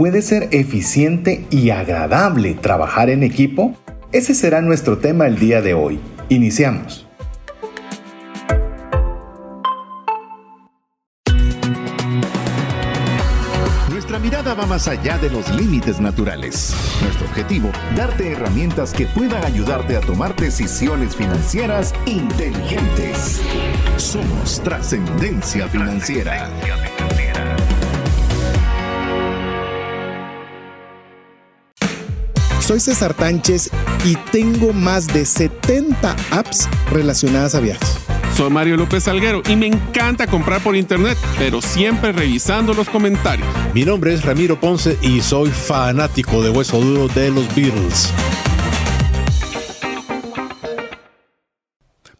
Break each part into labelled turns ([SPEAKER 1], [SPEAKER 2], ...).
[SPEAKER 1] ¿Puede ser eficiente y agradable trabajar en equipo? Ese será nuestro tema el día de hoy. Iniciamos.
[SPEAKER 2] Nuestra mirada va más allá de los límites naturales. Nuestro objetivo, darte herramientas que puedan ayudarte a tomar decisiones financieras inteligentes. Somos Trascendencia Financiera.
[SPEAKER 3] Soy César Tánchez y tengo más de 70 apps relacionadas a viajes.
[SPEAKER 4] Soy Mario López Salguero y me encanta comprar por internet, pero siempre revisando los comentarios.
[SPEAKER 5] Mi nombre es Ramiro Ponce y soy fanático de hueso duro de los Beatles.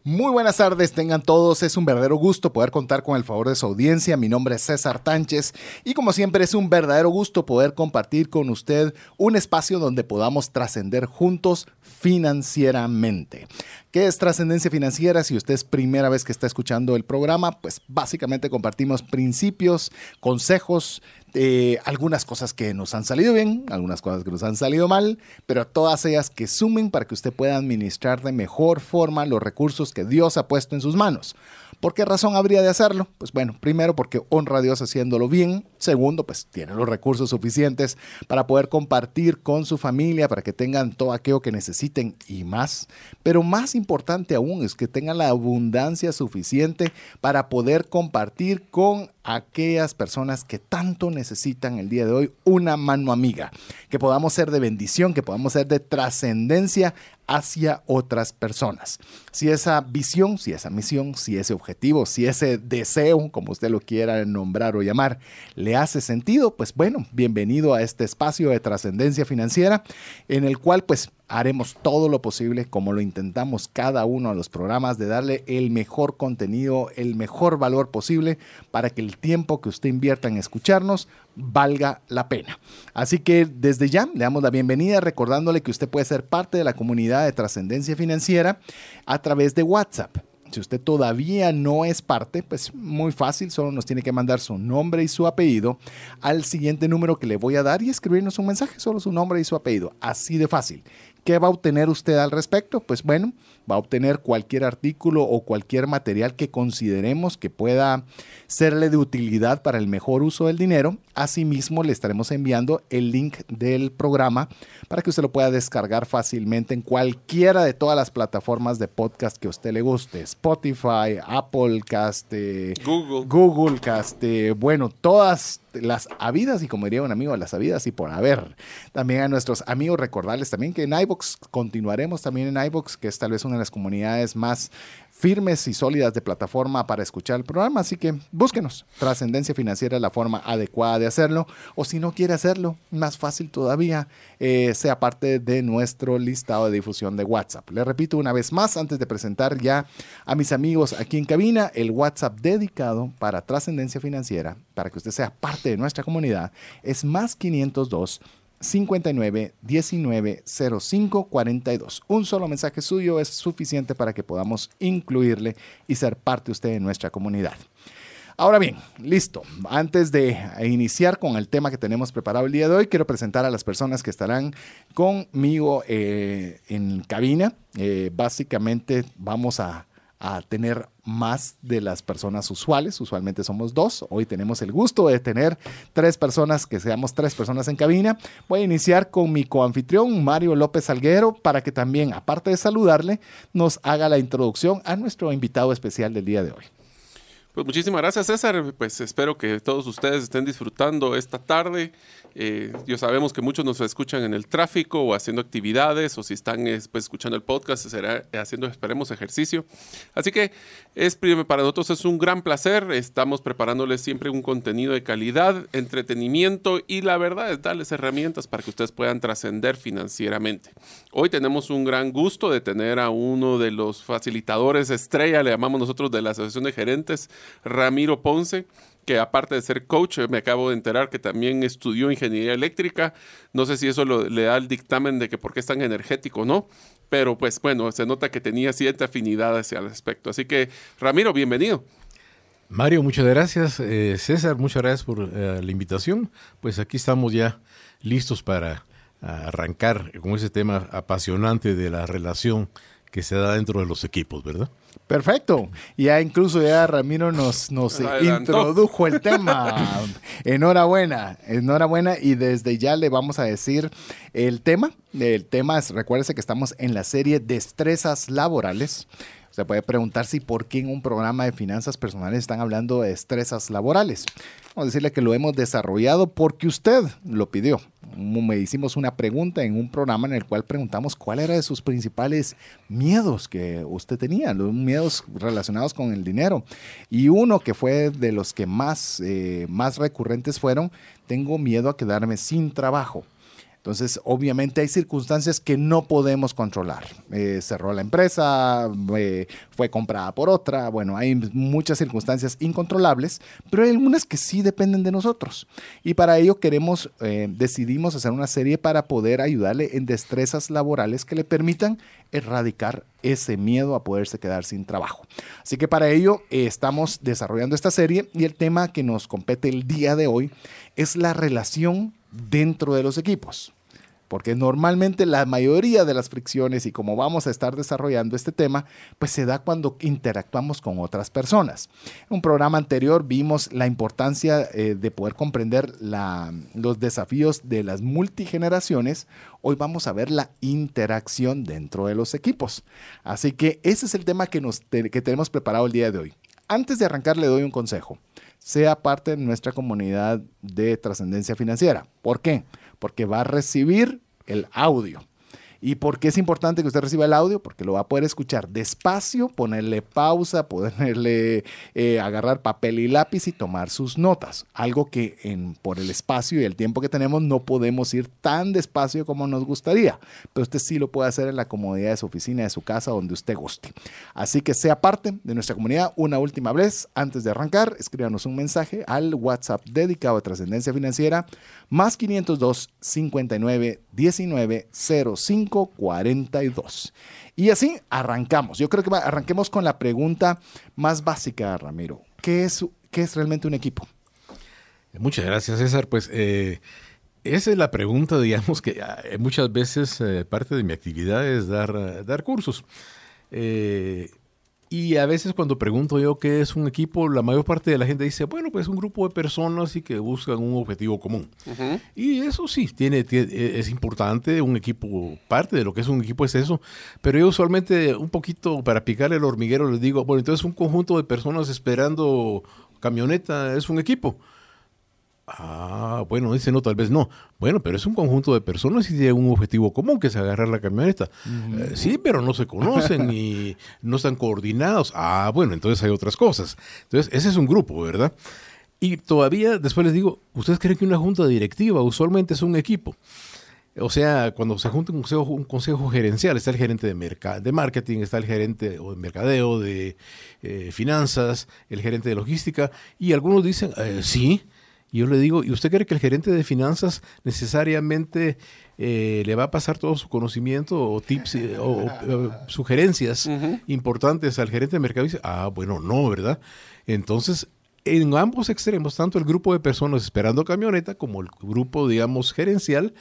[SPEAKER 3] Muy buenas tardes, tengan todos. Es un verdadero gusto poder contar con el favor de su audiencia. Mi nombre es César Tánchez y como siempre es un verdadero gusto poder compartir con usted un espacio donde podamos trascender juntos financieramente. ¿Qué es trascendencia financiera? Si usted es primera vez que está escuchando el programa, pues básicamente compartimos principios, consejos, eh, algunas cosas que nos han salido bien, algunas cosas que nos han salido mal, pero todas ellas que sumen para que usted pueda administrar de mejor forma los recursos que Dios ha puesto en sus manos. ¿Por qué razón habría de hacerlo? Pues bueno, primero porque honra a Dios haciéndolo bien. Segundo, pues tiene los recursos suficientes para poder compartir con su familia, para que tengan todo aquello que necesiten y más. Pero más importante aún es que tengan la abundancia suficiente para poder compartir con aquellas personas que tanto necesitan el día de hoy una mano amiga, que podamos ser de bendición, que podamos ser de trascendencia hacia otras personas. Si esa visión, si esa misión, si ese objetivo, si ese deseo, como usted lo quiera nombrar o llamar, le hace sentido, pues bueno, bienvenido a este espacio de trascendencia financiera en el cual pues haremos todo lo posible, como lo intentamos cada uno de los programas, de darle el mejor contenido, el mejor valor posible para que el tiempo que usted invierta en escucharnos valga la pena. Así que desde ya le damos la bienvenida recordándole que usted puede ser parte de la comunidad de trascendencia financiera a través de WhatsApp. Si usted todavía no es parte, pues muy fácil, solo nos tiene que mandar su nombre y su apellido al siguiente número que le voy a dar y escribirnos un mensaje, solo su nombre y su apellido. Así de fácil. ¿Qué va a obtener usted al respecto? Pues bueno, va a obtener cualquier artículo o cualquier material que consideremos que pueda serle de utilidad para el mejor uso del dinero. Asimismo, le estaremos enviando el link del programa para que usted lo pueda descargar fácilmente en cualquiera de todas las plataformas de podcast que a usted le guste. Spotify, Apple Cast,
[SPEAKER 4] Google.
[SPEAKER 3] Google Cast, bueno, todas las habidas y como diría un amigo, las habidas y por haber. También a nuestros amigos recordarles también que en iBox continuaremos también en iBox, que es tal vez una de las comunidades más firmes y sólidas de plataforma para escuchar el programa. Así que búsquenos. Trascendencia financiera es la forma adecuada de hacerlo. O si no quiere hacerlo, más fácil todavía, eh, sea parte de nuestro listado de difusión de WhatsApp. Le repito una vez más, antes de presentar ya a mis amigos aquí en cabina, el WhatsApp dedicado para trascendencia financiera, para que usted sea parte de nuestra comunidad, es más 502. 59 19 05 42. Un solo mensaje suyo es suficiente para que podamos incluirle y ser parte usted de nuestra comunidad. Ahora bien, listo. Antes de iniciar con el tema que tenemos preparado el día de hoy, quiero presentar a las personas que estarán conmigo eh, en cabina. Eh, básicamente vamos a a tener más de las personas usuales. Usualmente somos dos. Hoy tenemos el gusto de tener tres personas, que seamos tres personas en cabina. Voy a iniciar con mi coanfitrión, Mario López Alguero, para que también, aparte de saludarle, nos haga la introducción a nuestro invitado especial del día de hoy.
[SPEAKER 4] Pues muchísimas gracias César, pues espero que todos ustedes estén disfrutando esta tarde. Eh, yo sabemos que muchos nos escuchan en el tráfico o haciendo actividades o si están pues, escuchando el podcast será haciendo, esperemos, ejercicio. Así que es, para nosotros es un gran placer. Estamos preparándoles siempre un contenido de calidad, entretenimiento y la verdad es darles herramientas para que ustedes puedan trascender financieramente. Hoy tenemos un gran gusto de tener a uno de los facilitadores estrella, le llamamos nosotros de la Asociación de Gerentes Ramiro Ponce, que aparte de ser coach, me acabo de enterar que también estudió ingeniería eléctrica. No sé si eso le da el dictamen de que por qué es tan energético, ¿no? Pero pues bueno, se nota que tenía cierta afinidad hacia el aspecto. Así que, Ramiro, bienvenido.
[SPEAKER 5] Mario, muchas gracias. Eh, César, muchas gracias por eh, la invitación. Pues aquí estamos ya listos para arrancar con ese tema apasionante de la relación que se da dentro de los equipos, ¿verdad?
[SPEAKER 3] Perfecto. Ya incluso ya Ramiro nos, nos introdujo el tema. enhorabuena, enhorabuena. Y desde ya le vamos a decir el tema. El tema es, recuérdese que estamos en la serie Destrezas Laborales. Se puede preguntar si por qué en un programa de finanzas personales están hablando de destrezas laborales. Vamos a decirle que lo hemos desarrollado porque usted lo pidió. Me hicimos una pregunta en un programa en el cual preguntamos cuál era de sus principales miedos que usted tenía, los miedos relacionados con el dinero. Y uno que fue de los que más, eh, más recurrentes fueron, tengo miedo a quedarme sin trabajo. Entonces, obviamente hay circunstancias que no podemos controlar. Eh, cerró la empresa, eh, fue comprada por otra, bueno, hay muchas circunstancias incontrolables, pero hay algunas que sí dependen de nosotros. Y para ello queremos, eh, decidimos hacer una serie para poder ayudarle en destrezas laborales que le permitan erradicar ese miedo a poderse quedar sin trabajo. Así que para ello estamos desarrollando esta serie y el tema que nos compete el día de hoy es la relación dentro de los equipos. Porque normalmente la mayoría de las fricciones y como vamos a estar desarrollando este tema, pues se da cuando interactuamos con otras personas. En un programa anterior vimos la importancia eh, de poder comprender los desafíos de las multigeneraciones. Hoy vamos a ver la interacción dentro de los equipos. Así que ese es el tema que, nos, que tenemos preparado el día de hoy. Antes de arrancar le doy un consejo sea parte de nuestra comunidad de trascendencia financiera. ¿Por qué? Porque va a recibir el audio ¿Y por qué es importante que usted reciba el audio? Porque lo va a poder escuchar despacio, ponerle pausa, ponerle, eh, agarrar papel y lápiz y tomar sus notas. Algo que en, por el espacio y el tiempo que tenemos no podemos ir tan despacio como nos gustaría. Pero usted sí lo puede hacer en la comodidad de su oficina, de su casa, donde usted guste. Así que sea parte de nuestra comunidad una última vez. Antes de arrancar, escríbanos un mensaje al WhatsApp dedicado a trascendencia financiera más 502 59 19 05 42. Y así arrancamos. Yo creo que arranquemos con la pregunta más básica, Ramiro. ¿Qué es, qué es realmente un equipo?
[SPEAKER 5] Muchas gracias, César. Pues eh, esa es la pregunta, digamos, que ah, muchas veces eh, parte de mi actividad es dar, dar cursos. Eh, y a veces cuando pregunto yo qué es un equipo, la mayor parte de la gente dice, bueno, pues es un grupo de personas y que buscan un objetivo común. Y eso sí, tiene, e, es importante, un equipo, parte de lo que es un equipo es eso, pero yo usualmente un poquito para picar el hormiguero les digo, bueno, entonces un conjunto de personas esperando camioneta es un equipo. Ah, bueno, dice no, tal vez no. Bueno, pero es un conjunto de personas y tienen un objetivo común, que es agarrar la camioneta. Eh, sí, pero no se conocen y no están coordinados. Ah, bueno, entonces hay otras cosas. Entonces, ese es un grupo, ¿verdad? Y todavía, después les digo, ¿ustedes creen que una junta directiva usualmente es un equipo? O sea, cuando se junta un consejo, un consejo gerencial, está el gerente de, de marketing, está el gerente de mercadeo, de eh, finanzas, el gerente de logística, y algunos dicen, eh, sí, yo le digo, ¿y usted cree que el gerente de finanzas necesariamente eh, le va a pasar todo su conocimiento o tips eh, o, sugerencias importantes al gerente de mercado? Y dice, ah, bueno, no, ¿verdad? Entonces, en ambos extremos, tanto el grupo de personas esperando camioneta como el grupo, digamos, gerencial,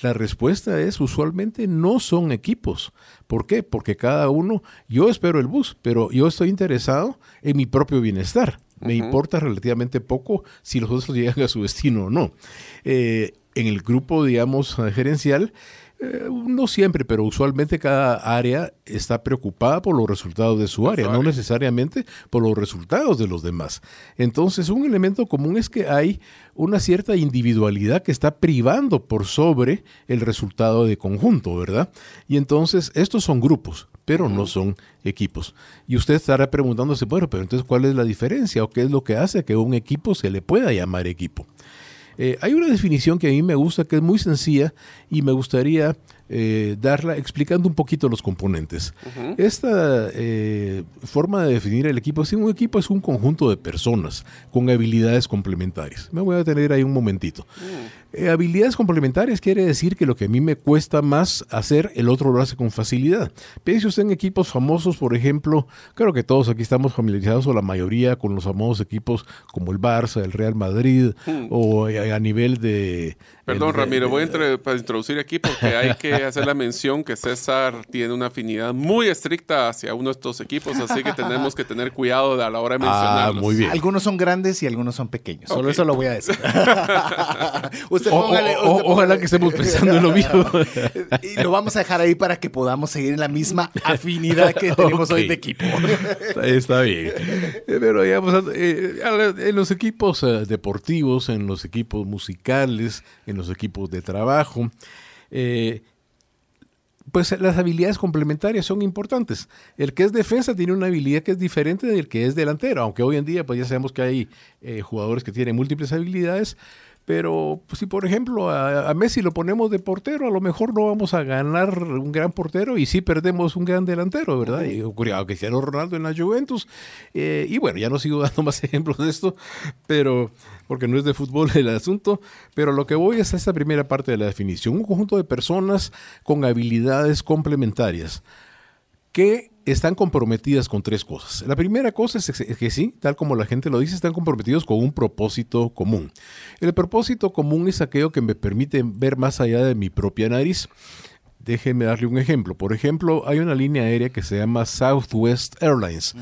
[SPEAKER 5] la respuesta es usualmente no son equipos. ¿Por qué? Porque cada uno, yo espero el bus, pero yo estoy interesado en mi propio bienestar. Me importa relativamente poco si los otros llegan a su destino o no. Eh, en el grupo, digamos, gerencial, eh, no siempre, pero usualmente cada área está preocupada por los resultados de su área, no necesariamente por los resultados de los demás. Entonces, un elemento común es que hay una cierta individualidad que está privando por sobre el resultado de conjunto, ¿verdad? Y entonces, estos son grupos pero no son equipos. Y usted estará preguntándose, bueno, pero entonces, ¿cuál es la diferencia o qué es lo que hace que un equipo se le pueda llamar equipo? Eh, hay una definición que a mí me gusta, que es muy sencilla y me gustaría eh, darla explicando un poquito los componentes. Esta eh, forma de definir el equipo, si un equipo es un conjunto de personas con habilidades complementarias. Me voy a tener ahí un momentito. Mm. Eh, habilidades complementarias quiere decir que lo que a mí me cuesta más hacer, el otro lo hace con facilidad. Piense usted en equipos famosos, por ejemplo, creo que todos aquí estamos familiarizados o la mayoría con los famosos equipos como el Barça, el Real Madrid hmm. o a, nivel de...
[SPEAKER 4] Perdón, Ramiro, voy a introducir aquí porque hay que hacer la mención que César tiene una afinidad muy estricta hacia uno de estos equipos, así que tenemos que tener cuidado a la hora de ah, mencionarlos.
[SPEAKER 3] Ah, muy bien. Algunos son grandes y algunos son pequeños. Solo eso lo voy a decir.
[SPEAKER 5] ojalá que estemos pensando en lo mismo.
[SPEAKER 3] y lo vamos a dejar ahí para que podamos seguir en la misma afinidad que tenemos hoy de equipo.
[SPEAKER 5] Está bien. Eh, pero digamos, eh, en los equipos eh, deportivos, en los equipos musicales, en los equipos de trabajo, pues las habilidades complementarias son importantes. El que es defensa tiene una habilidad que es diferente del que es delantero, aunque hoy en día pues ya sabemos que hay jugadores que tienen múltiples habilidades, pero pues, si, por ejemplo, a, Messi lo ponemos de portero, a lo mejor no vamos a ganar un gran portero y sí perdemos un gran delantero, ¿verdad? Y ocurrió a Cristiano Ronaldo en la Juventus. Eh, y bueno, ya no sigo dando más ejemplos de esto, pero porque no es de fútbol el asunto. Pero lo que voy es a esta primera parte de la definición. Un conjunto de personas con habilidades complementarias que están comprometidas con tres cosas. La primera cosa es que sí, tal como la gente lo dice, están comprometidos con un propósito común. El propósito común es aquello que me permite ver más allá de mi propia nariz. Déjenme darle un ejemplo. Por ejemplo, hay una línea aérea que se llama Southwest Airlines.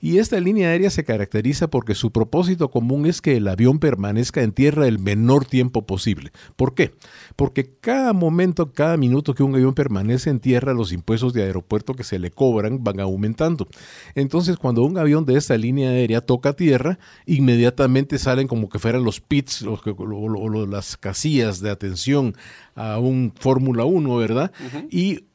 [SPEAKER 5] Y esta línea aérea se caracteriza porque su propósito común es que el avión permanezca en tierra el menor tiempo posible. ¿Por qué? Porque cada momento, cada minuto que un avión permanece en tierra, los impuestos de aeropuerto que se le cobran van aumentando. Entonces, cuando un avión de esta línea aérea toca tierra, inmediatamente salen como que fueran los pits o, las casillas de atención a un Fórmula 1, ¿verdad? Y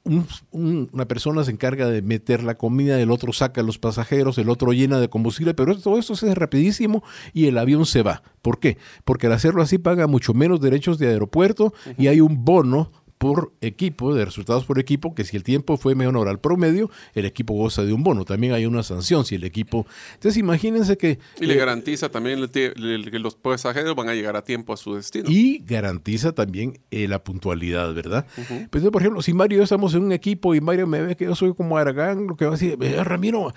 [SPEAKER 5] una persona se encarga de meter la comida, el otro saca a los pasajeros, el otro llena de combustible, pero todo esto se hace rapidísimo y el avión se va. ¿Por qué? Porque al hacerlo así paga mucho menos derechos de aeropuerto y hay un bono por equipo, de resultados por equipo, que si el tiempo fue menor al promedio, el equipo goza de un bono. También hay una sanción si el equipo... Entonces imagínense que...
[SPEAKER 4] Y le garantiza también que los pasajeros van a llegar a tiempo a su destino.
[SPEAKER 5] Y garantiza también eh, la puntualidad, ¿verdad? Pues, por ejemplo, si Mario y yo estamos en un equipo y Mario me ve que yo soy como Aragán, lo que va a decir, eh, Ramiro,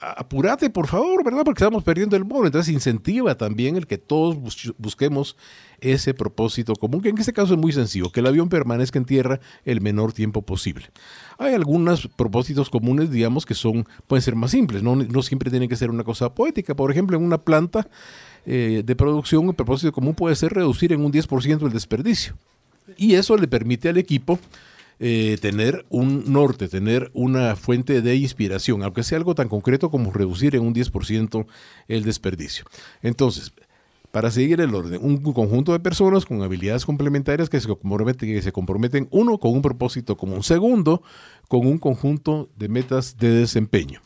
[SPEAKER 5] apúrate por favor, ¿verdad? Porque estamos perdiendo el bono. Entonces incentiva también el que todos busquemos ese propósito común, que en este caso es muy sencillo, que el avión permanezca en tierra el menor tiempo posible. Hay algunos propósitos comunes, digamos, que son, pueden ser más simples, no, siempre tienen que ser una cosa poética. Por ejemplo, en una planta eh, de producción, el propósito común puede ser reducir en un 10% el desperdicio. Y eso le permite al equipo eh, tener un norte, tener una fuente de inspiración, aunque sea algo tan concreto como reducir en un 10% el desperdicio. Entonces, para seguir el orden. Un conjunto de personas con habilidades complementarias que se comprometen, que se comprometen uno, con un propósito común. Segundo, con un conjunto de metas de desempeño.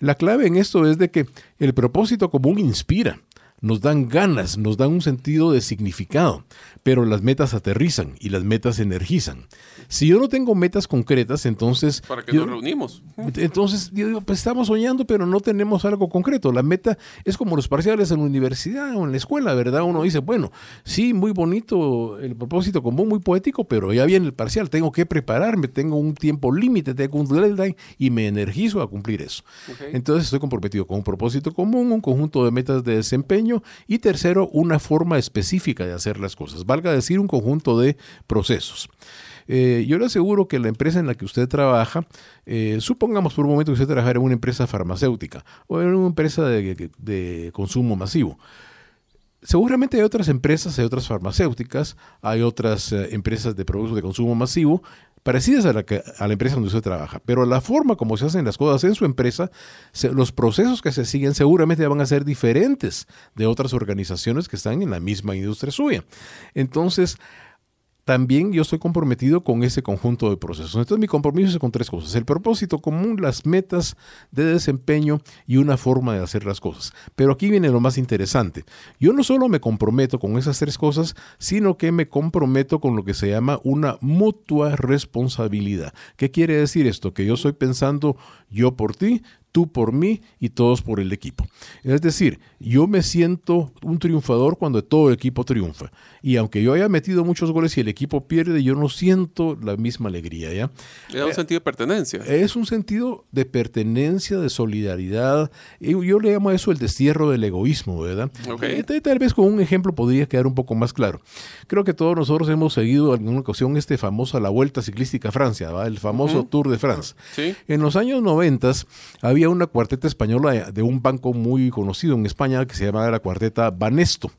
[SPEAKER 5] La clave en esto es de que el propósito común inspira nos dan ganas, nos dan un sentido de significado, pero las metas aterrizan y las metas energizan. Si yo no tengo metas concretas, entonces...
[SPEAKER 4] ¿Para qué nos reunimos?
[SPEAKER 5] Entonces, yo digo, pues estamos soñando, pero no tenemos algo concreto. La meta es como los parciales en la universidad o en la escuela, ¿verdad? Uno dice, bueno, sí, muy bonito el propósito común, muy poético, pero ya viene el parcial, tengo que prepararme, tengo un tiempo límite, tengo un deadline y me energizo a cumplir eso. Entonces estoy comprometido con un propósito común, un conjunto de metas de desempeño, y tercero, una forma específica de hacer las cosas, valga decir un conjunto de procesos. Eh, yo le aseguro que la empresa en la que usted trabaja, eh, supongamos por un momento que usted trabaja en una empresa farmacéutica o en una empresa de, consumo masivo. Seguramente hay otras empresas, hay otras farmacéuticas, hay otras eh, empresas de productos de consumo masivo parecidas a la, a la empresa donde usted trabaja, pero la forma como se hacen las cosas en su empresa, los procesos que se siguen seguramente van a ser diferentes de otras organizaciones que están en la misma industria suya. Entonces, también yo estoy comprometido con ese conjunto de procesos. Entonces mi compromiso es con tres cosas. El propósito común, las metas de desempeño y una forma de hacer las cosas. Pero aquí viene lo más interesante. Yo no solo me comprometo con esas tres cosas, sino que me comprometo con lo que se llama una mutua responsabilidad. ¿Qué quiere decir esto? Que yo estoy pensando yo por ti, tú por mí y todos por el equipo. Es decir, yo me siento un triunfador cuando todo el equipo triunfa. Y aunque yo haya metido muchos goles y el equipo pierde, yo no siento la misma alegría, ¿ya?
[SPEAKER 4] Es un sentido de pertenencia.
[SPEAKER 5] Es un sentido de pertenencia, de solidaridad. Y yo le llamo a eso el destierro del egoísmo, ¿verdad?
[SPEAKER 4] Okay.
[SPEAKER 5] Tal, tal vez con un ejemplo podría quedar un poco más claro. Creo que todos nosotros hemos seguido en alguna ocasión este famoso la Vuelta Ciclística a Francia, ¿va? el famoso Tour de France.
[SPEAKER 4] Sí.
[SPEAKER 5] En los años 90 había una cuarteta española de un banco muy conocido en España que se llamaba la cuarteta Banesto.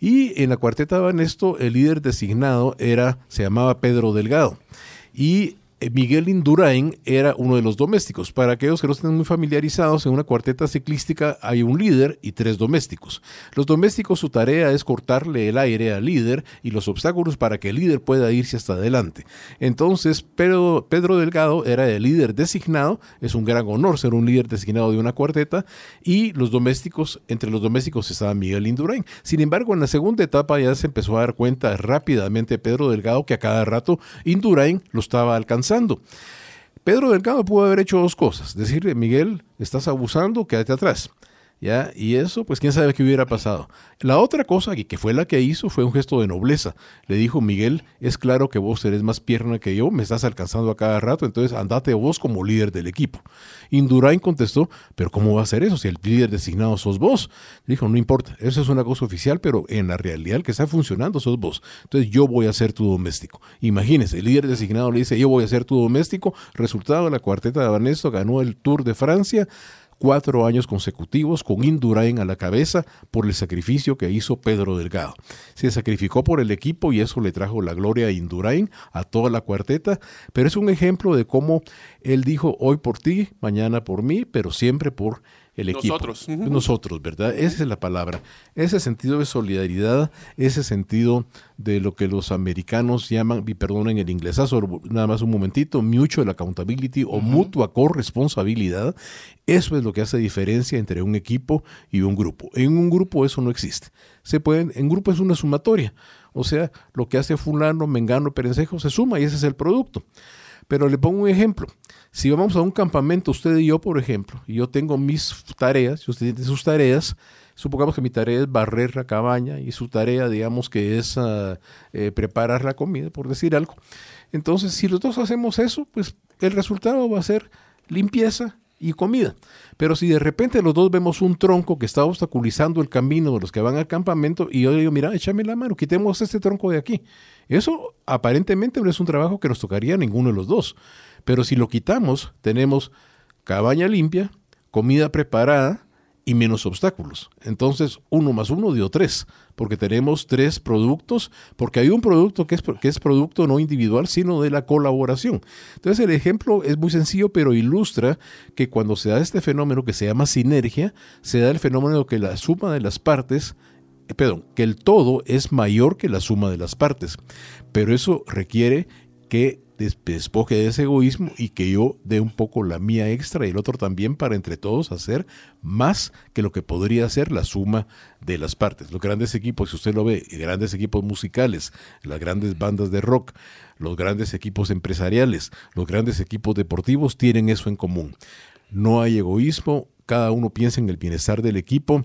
[SPEAKER 5] Y en la cuarteta Banesto el líder designado era, se llamaba Pedro Delgado. Y Miguel Indurain era uno de los domésticos. Para aquellos que no estén muy familiarizados, en una cuarteta ciclística hay un líder y tres domésticos. Los domésticos su tarea es cortarle el aire al líder y los obstáculos para que el líder pueda irse hasta adelante. Entonces, Pedro, Pedro Delgado era el líder designado, es un gran honor ser un líder designado de una cuarteta, y los domésticos, entre los domésticos estaba Miguel Indurain. Sin embargo, en la segunda etapa ya se empezó a dar cuenta rápidamente Pedro Delgado que a cada rato Indurain lo estaba alcanzando. Pedro Delgado pudo haber hecho dos cosas. Decirle, Miguel, estás abusando, quédate atrás. ¿Ya? Y eso, pues quién sabe qué hubiera pasado. La otra cosa, y que fue la que hizo, fue un gesto de nobleza. Le dijo, Miguel, es claro que vos eres más pierna que yo, me estás alcanzando a cada rato, entonces andate vos como líder del equipo. Indurain contestó, pero ¿cómo va a ser eso si el líder designado sos vos? Dijo, no importa, eso es una cosa oficial, pero en la realidad el que está funcionando sos vos. Entonces yo voy a ser tu doméstico. Imagínense, el líder designado le dice, yo voy a ser tu doméstico. Resultado, la cuarteta de Banesto ganó el Tour de Francia cuatro años consecutivos con Indurain a la cabeza por el sacrificio que hizo Pedro Delgado. Se sacrificó por el equipo y eso le trajo la gloria a Indurain, a toda la cuarteta, pero es un ejemplo de cómo él dijo hoy por ti, mañana por mí, pero siempre por el equipo.
[SPEAKER 4] Nosotros.
[SPEAKER 5] Nosotros, ¿verdad? Esa es la palabra. Ese sentido de solidaridad, ese sentido de lo que los americanos llaman, y perdonen el inglesazo, nada más un momentito, mutual accountability o mutua corresponsabilidad, eso es lo que hace diferencia entre un equipo y un grupo. En un grupo eso no existe. Se pueden, en grupo es una sumatoria. O sea, lo que hace fulano, mengano, perencejo se suma y ese es el producto. Pero le pongo un ejemplo. Si vamos a un campamento, usted y yo, por ejemplo, y yo tengo mis tareas, y usted tiene sus tareas, supongamos que mi tarea es barrer la cabaña y su tarea, digamos, que es uh, eh, preparar la comida, por decir algo. Entonces, si los dos hacemos eso, pues el resultado va a ser limpieza y comida. Pero si de repente los dos vemos un tronco que está obstaculizando el camino de los que van al campamento y yo digo, mira, échame la mano, quitemos este tronco de aquí. Eso aparentemente no es un trabajo que nos tocaría a ninguno de los dos. Pero si lo quitamos, tenemos cabaña limpia, comida preparada y menos obstáculos. Entonces, uno más uno dio tres, porque tenemos tres productos, porque hay un producto que es, que es producto no individual, sino de la colaboración. Entonces, el ejemplo es muy sencillo, pero ilustra que cuando se da este fenómeno que se llama sinergia, se da el fenómeno que la suma de las partes eh, perdón, que el todo es mayor que la suma de las partes. Pero eso requiere que despoje de ese egoísmo y que yo dé un poco la mía extra y el otro también para entre todos hacer más que lo que podría ser la suma de las partes. Los grandes equipos, si usted lo ve, grandes equipos musicales, las grandes bandas de rock, los grandes equipos empresariales, los grandes equipos deportivos tienen eso en común. No hay egoísmo, cada uno piensa en el bienestar del equipo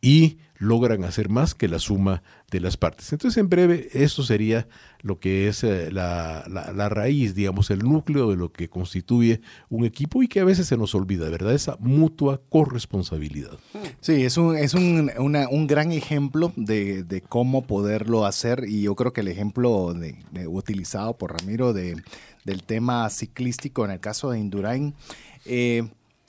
[SPEAKER 5] y logran hacer más que la suma de las partes. Entonces, en breve, esto sería lo que es eh, la, la, raíz, digamos, el núcleo de lo que constituye un equipo y que a veces se nos olvida, ¿verdad? Esa mutua corresponsabilidad.
[SPEAKER 3] Sí, es un, es un, un gran ejemplo de, de, cómo poderlo hacer y yo creo que el ejemplo de, utilizado por Ramiro de, del tema ciclístico en el caso de Indurain, eh,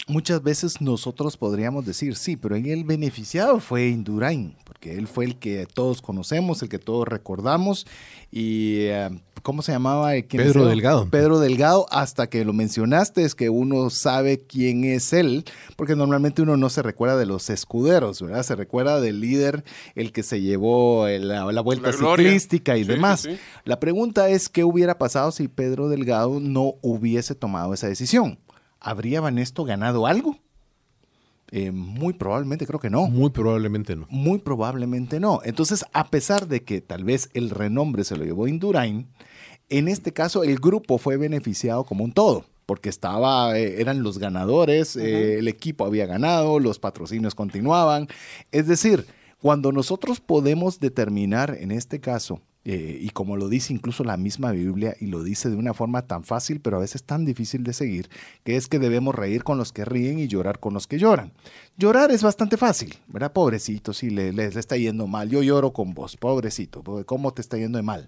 [SPEAKER 3] muchas veces nosotros podríamos decir, sí, pero el beneficiado fue Indurain, porque él fue el que todos conocemos, el que todos recordamos y eh, ¿cómo se llamaba?
[SPEAKER 5] Pedro Delgado.
[SPEAKER 3] Pedro Delgado, hasta que lo mencionaste, es que uno sabe quién es él, porque normalmente uno no se recuerda de los escuderos, ¿verdad? Se recuerda del líder, el que se llevó la, vuelta ciclística y demás. La pregunta es, ¿qué hubiera pasado si Pedro Delgado no hubiese tomado esa decisión? ¿Habría Vanesto ganado algo? Eh, muy probablemente creo que no.
[SPEAKER 5] Muy probablemente no.
[SPEAKER 3] Muy probablemente no. Entonces, a pesar de que tal vez el renombre se lo llevó Indurain, en este caso el grupo fue beneficiado como un todo porque estaba, eh, eran los ganadores, eh, el equipo había ganado, los patrocinios continuaban. Es decir, cuando nosotros podemos determinar, en este caso, eh, y como lo dice incluso la misma Biblia, y lo dice de una forma tan fácil, pero a veces tan difícil de seguir, que es que debemos reír con los que ríen y llorar con los que lloran. Llorar es bastante fácil, ¿verdad? Pobrecito, si le, le está yendo mal, yo lloro con vos, pobrecito, ¿cómo te está yendo de mal?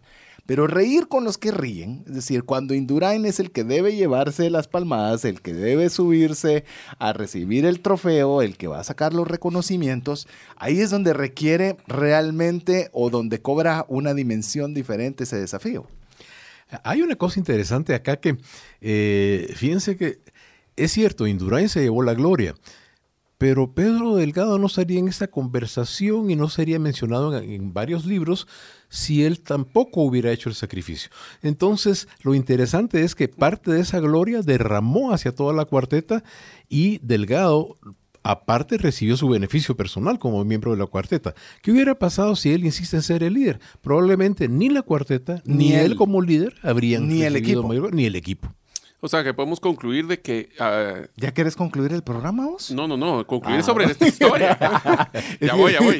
[SPEAKER 3] Pero reír con los que ríen, es decir, cuando Indurain es el que debe llevarse las palmadas, el que debe subirse a recibir el trofeo, el que va a sacar los reconocimientos, ahí es donde requiere realmente o donde cobra una dimensión diferente ese desafío.
[SPEAKER 5] Hay una cosa interesante acá que, eh, fíjense que es cierto, Indurain se llevó la gloria, pero Pedro Delgado no estaría en esta conversación y no sería mencionado en, varios libros si él tampoco hubiera hecho el sacrificio. Entonces, lo interesante es que parte de esa gloria derramó hacia toda la cuarteta y Delgado aparte recibió su beneficio personal como miembro de la cuarteta. ¿Qué hubiera pasado si él insiste en ser el líder? Probablemente ni la cuarteta, ni, él, como líder habrían
[SPEAKER 3] ni el equipo.
[SPEAKER 5] ni el equipo.
[SPEAKER 4] O sea, que podemos concluir de que...
[SPEAKER 3] Ah, ¿Ya quieres concluir el programa vos?
[SPEAKER 4] No, no, no. Concluir ah. sobre esta historia. ya voy, ya voy.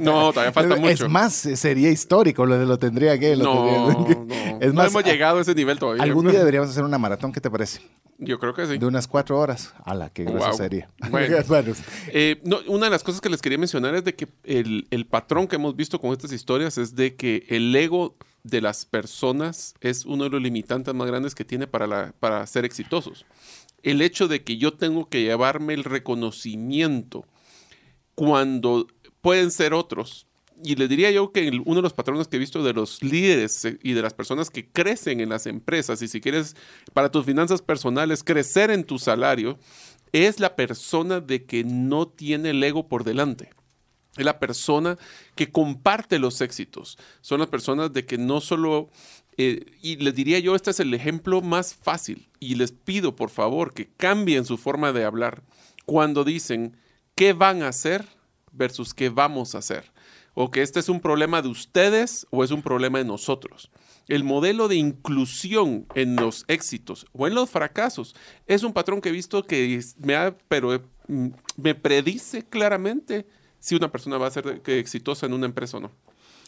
[SPEAKER 4] No, todavía falta mucho.
[SPEAKER 3] Es más, sería histórico, lo, lo tendría que...
[SPEAKER 4] no, no. Es no hemos llegado a ese nivel todavía.
[SPEAKER 3] Algún día deberíamos hacer una maratón, ¿qué te parece?
[SPEAKER 4] Yo creo que sí.
[SPEAKER 3] De unas cuatro horas. A la que wow. sería.
[SPEAKER 4] Bueno, eh, no, una de las cosas que les quería mencionar es de que el, el patrón que hemos visto con estas historias es de que el ego de las personas es uno de los limitantes más grandes que tiene para, para ser exitosos. El hecho de que yo tengo que llevarme el reconocimiento cuando pueden ser otros. Y les diría yo que uno de los patrones que he visto de los líderes eh, y de las personas que crecen en las empresas, y si quieres para tus finanzas personales crecer en tu salario, es la persona de que no tiene el ego por delante es la persona que comparte los éxitos. Son las personas de que no solo, eh, y les diría yo, este es el ejemplo más fácil, y les pido por favor que cambien su forma de hablar cuando dicen qué van a hacer versus qué vamos a hacer. O que este es un problema de ustedes o es un problema de nosotros. El modelo de inclusión en los éxitos o en los fracasos es un patrón que he visto que me, ha, pero, mm, me predice claramente si una persona va a ser exitosa en una empresa o no.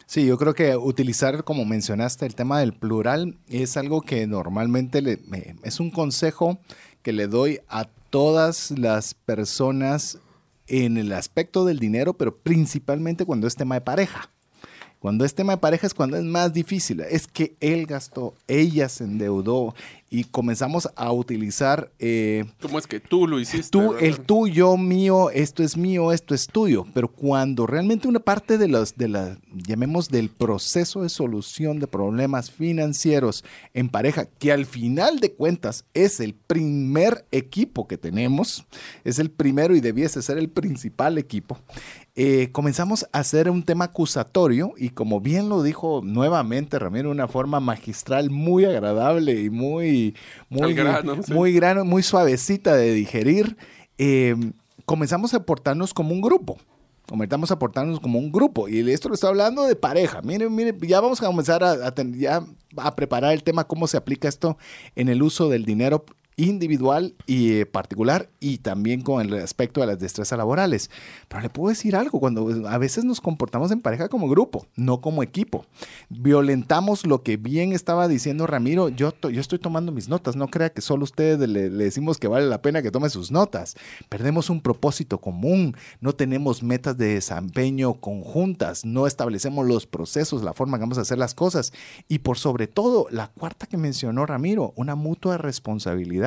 [SPEAKER 3] Sí, yo creo que utilizar, como mencionaste, el tema del plural es algo que normalmente es un consejo que le doy a todas las personas en el aspecto del dinero, pero principalmente cuando es tema de pareja. Cuando es tema de pareja es cuando es más difícil. Es que él gastó, ella se endeudó, y comenzamos a utilizar...
[SPEAKER 4] Eh, ¿Cómo es que tú lo hiciste?
[SPEAKER 3] Tú, el tuyo, mío, esto es mío, esto es tuyo. Pero cuando realmente una parte de los, de la, llamemos del proceso de solución de problemas financieros en pareja, que al final de cuentas es el primer equipo que tenemos, es el primero y debiese ser el principal equipo, eh, comenzamos a hacer un tema acusatorio y como bien lo dijo nuevamente Ramiro, una forma magistral muy agradable y muy muy, muy, grano, muy suavecita de digerir, em, comenzamos a portarnos como un grupo. Comenzamos a portarnos como un grupo. Y esto lo estoy hablando de pareja. Miren, miren, ya vamos a comenzar a, a, a preparar el tema, cómo se aplica esto en el uso del dinero individual y eh, particular y también con el aspecto de las destrezas laborales. Pero le puedo decir algo, cuando a veces nos comportamos en pareja como grupo, no como equipo. Violentamos lo que bien estaba diciendo Ramiro, yo, yo estoy tomando mis notas, no crea que solo ustedes le, le, decimos que vale la pena que tome sus notas. Perdemos un propósito común, no tenemos metas de desempeño conjuntas, no establecemos los procesos, la forma que vamos a hacer las cosas y por sobre todo, la cuarta que mencionó Ramiro, una mutua responsabilidad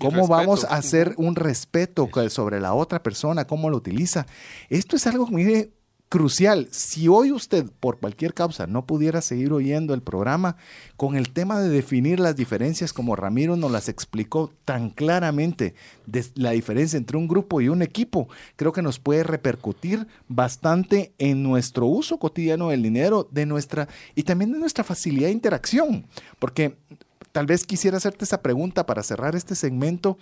[SPEAKER 3] ¿Cómo vamos a hacer un respeto sobre la otra persona? ¿Cómo lo utiliza? Esto es algo, mire, crucial. Si hoy usted, por cualquier causa, no pudiera seguir oyendo el programa, con el tema de definir las diferencias, como Ramiro nos las explicó tan claramente, de la diferencia entre un grupo y un equipo, creo que nos puede repercutir bastante en nuestro uso cotidiano del dinero, de nuestra y también de nuestra facilidad de interacción. Porque tal vez quisiera hacerte esa pregunta para cerrar este segmento.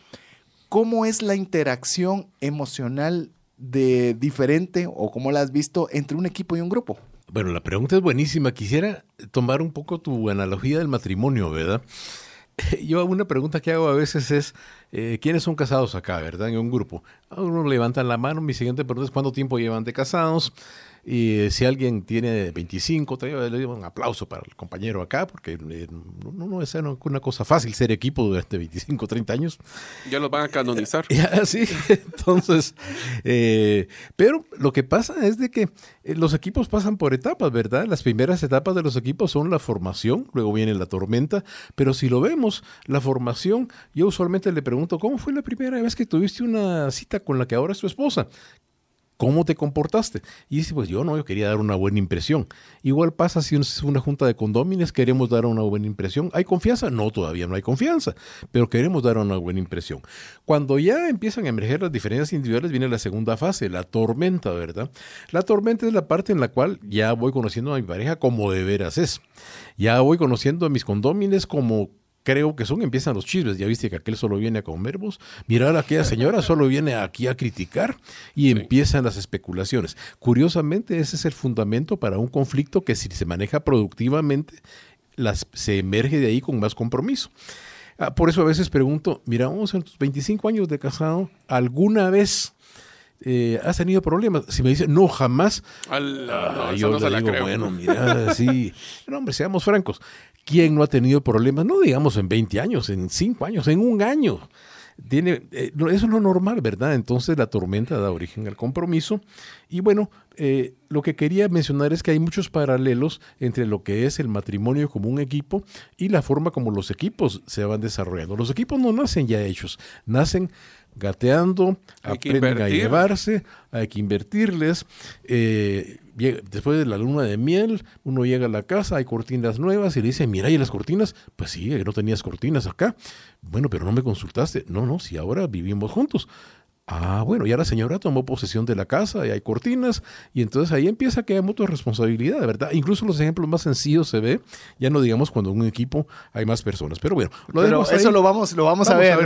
[SPEAKER 3] ¿Cómo es la interacción emocional de diferente o cómo la has visto entre un equipo y un grupo?
[SPEAKER 5] Bueno, la pregunta es buenísima. Quisiera tomar un poco tu analogía del matrimonio, ¿verdad? Yo una pregunta que hago a veces es, eh, ¿quiénes son casados acá, verdad? En un grupo. Uno levantan la mano, mi siguiente pregunta es, ¿cuánto tiempo llevan de casados? Y eh, si alguien tiene 25, le doy un aplauso para el compañero acá, porque eh, no, no, es una cosa fácil ser equipo durante 25, 30 años.
[SPEAKER 4] Ya los van a canonizar.
[SPEAKER 5] sí, entonces, eh, pero lo que pasa es de que los equipos pasan por etapas, ¿verdad? Las primeras etapas de los equipos son la formación, luego viene la tormenta, pero si lo vemos, la formación, yo usualmente le pregunto, ¿cómo fue la primera vez que tuviste una cita con la que ahora es tu esposa? ¿Cómo te comportaste? Y dice, pues yo no, yo quería dar una buena impresión. Igual pasa si es una junta de condómines, queremos dar una buena impresión. ¿Hay confianza? No, todavía no hay confianza, pero queremos dar una buena impresión. Cuando ya empiezan a emerger las diferencias individuales, viene la segunda fase, la tormenta, ¿verdad? La tormenta es la parte en la cual ya voy conociendo a mi pareja como de veras es. Ya voy conociendo a mis condómines como creo que son, empiezan los chismes. Ya viste que aquel solo viene a comer vos. Mirar a aquella señora solo viene aquí a criticar y empiezan las especulaciones. Curiosamente, ese es el fundamento para un conflicto que si se maneja productivamente, las, se emerge de ahí con más compromiso. Ah, por eso a veces pregunto, mira, vamos en tus 25 años de casado, ¿alguna vez eh, has tenido problemas? Si me dice, no, jamás,
[SPEAKER 4] ah, yo le digo,
[SPEAKER 5] bueno, mira, sí, no, hombre, seamos francos, ¿Quién no ha tenido problemas? No digamos en 20 años, en 5 años, en un año. Tiene, eh, eso es lo normal, ¿verdad? Entonces la tormenta da origen al compromiso. Y bueno, eh, lo que quería mencionar es que hay muchos paralelos entre lo que es el matrimonio como un equipo y la forma como los equipos se van desarrollando. Los equipos no nacen ya hechos, nacen gateando, aprenden a llevarse, hay que invertirles. Eh, después de la luna de miel, uno llega a la casa, hay cortinas nuevas y le dice, mira, ¿y las cortinas? Pues sí, no tenías cortinas acá. Bueno, pero no me consultaste. No, no, si ahora vivimos juntos. Ah, bueno, ya la señora tomó posesión de la casa y hay cortinas y entonces ahí empieza que hay mutua responsabilidad, ¿verdad? Incluso los ejemplos más sencillos se ve, ya no digamos cuando en un equipo hay más personas, pero bueno,
[SPEAKER 3] lo eso lo vamos, lo vamos, a ver,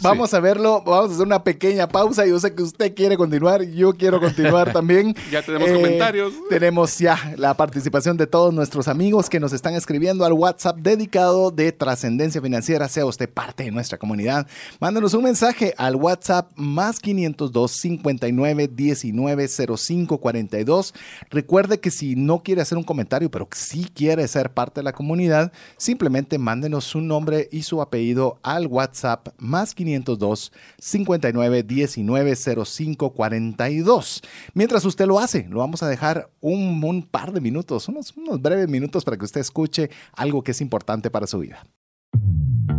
[SPEAKER 3] vamos, a verlo, vamos a hacer una pequeña pausa, yo sé que usted quiere continuar, yo quiero continuar también.
[SPEAKER 4] ya tenemos comentarios.
[SPEAKER 3] Eh, tenemos ya la participación de todos nuestros amigos que nos están escribiendo al WhatsApp dedicado de Trascendencia Financiera, sea usted parte de nuestra comunidad, mándenos un mensaje al WhatsApp más 502 59 19 05 42. Recuerde que si no quiere hacer un comentario, pero si quiere ser parte de la comunidad, simplemente mándenos su nombre y su apellido al WhatsApp más 502 59 19 05 42. Mientras usted lo hace, lo vamos a dejar un, un par de minutos, unos, unos breves minutos para que usted escuche algo que es importante para su vida.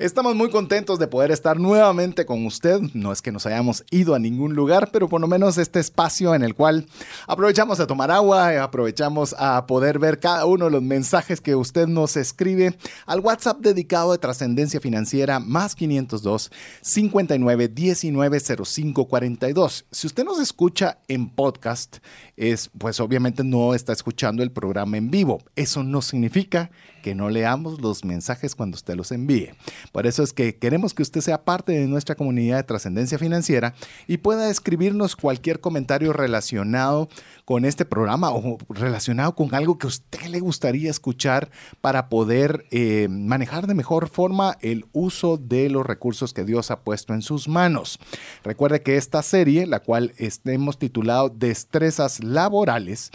[SPEAKER 3] Estamos muy contentos de poder estar nuevamente con usted. No es que nos hayamos ido a ningún lugar, pero por lo menos este espacio en el cual aprovechamos a tomar agua, aprovechamos a poder ver cada uno de los mensajes que usted nos escribe al WhatsApp dedicado de trascendencia financiera más 502 59 19 05 42. Si usted nos escucha en podcast, es pues obviamente no está escuchando el programa en vivo. Eso no significa que no leamos los mensajes cuando usted los envíe. Por eso es que queremos que usted sea parte de nuestra comunidad de trascendencia financiera y pueda escribirnos cualquier comentario relacionado con este programa o relacionado con algo que a usted le gustaría escuchar para poder eh, manejar de mejor forma el uso de los recursos que Dios ha puesto en sus manos. Recuerde que esta serie, la cual hemos titulado Destrezas Laborales,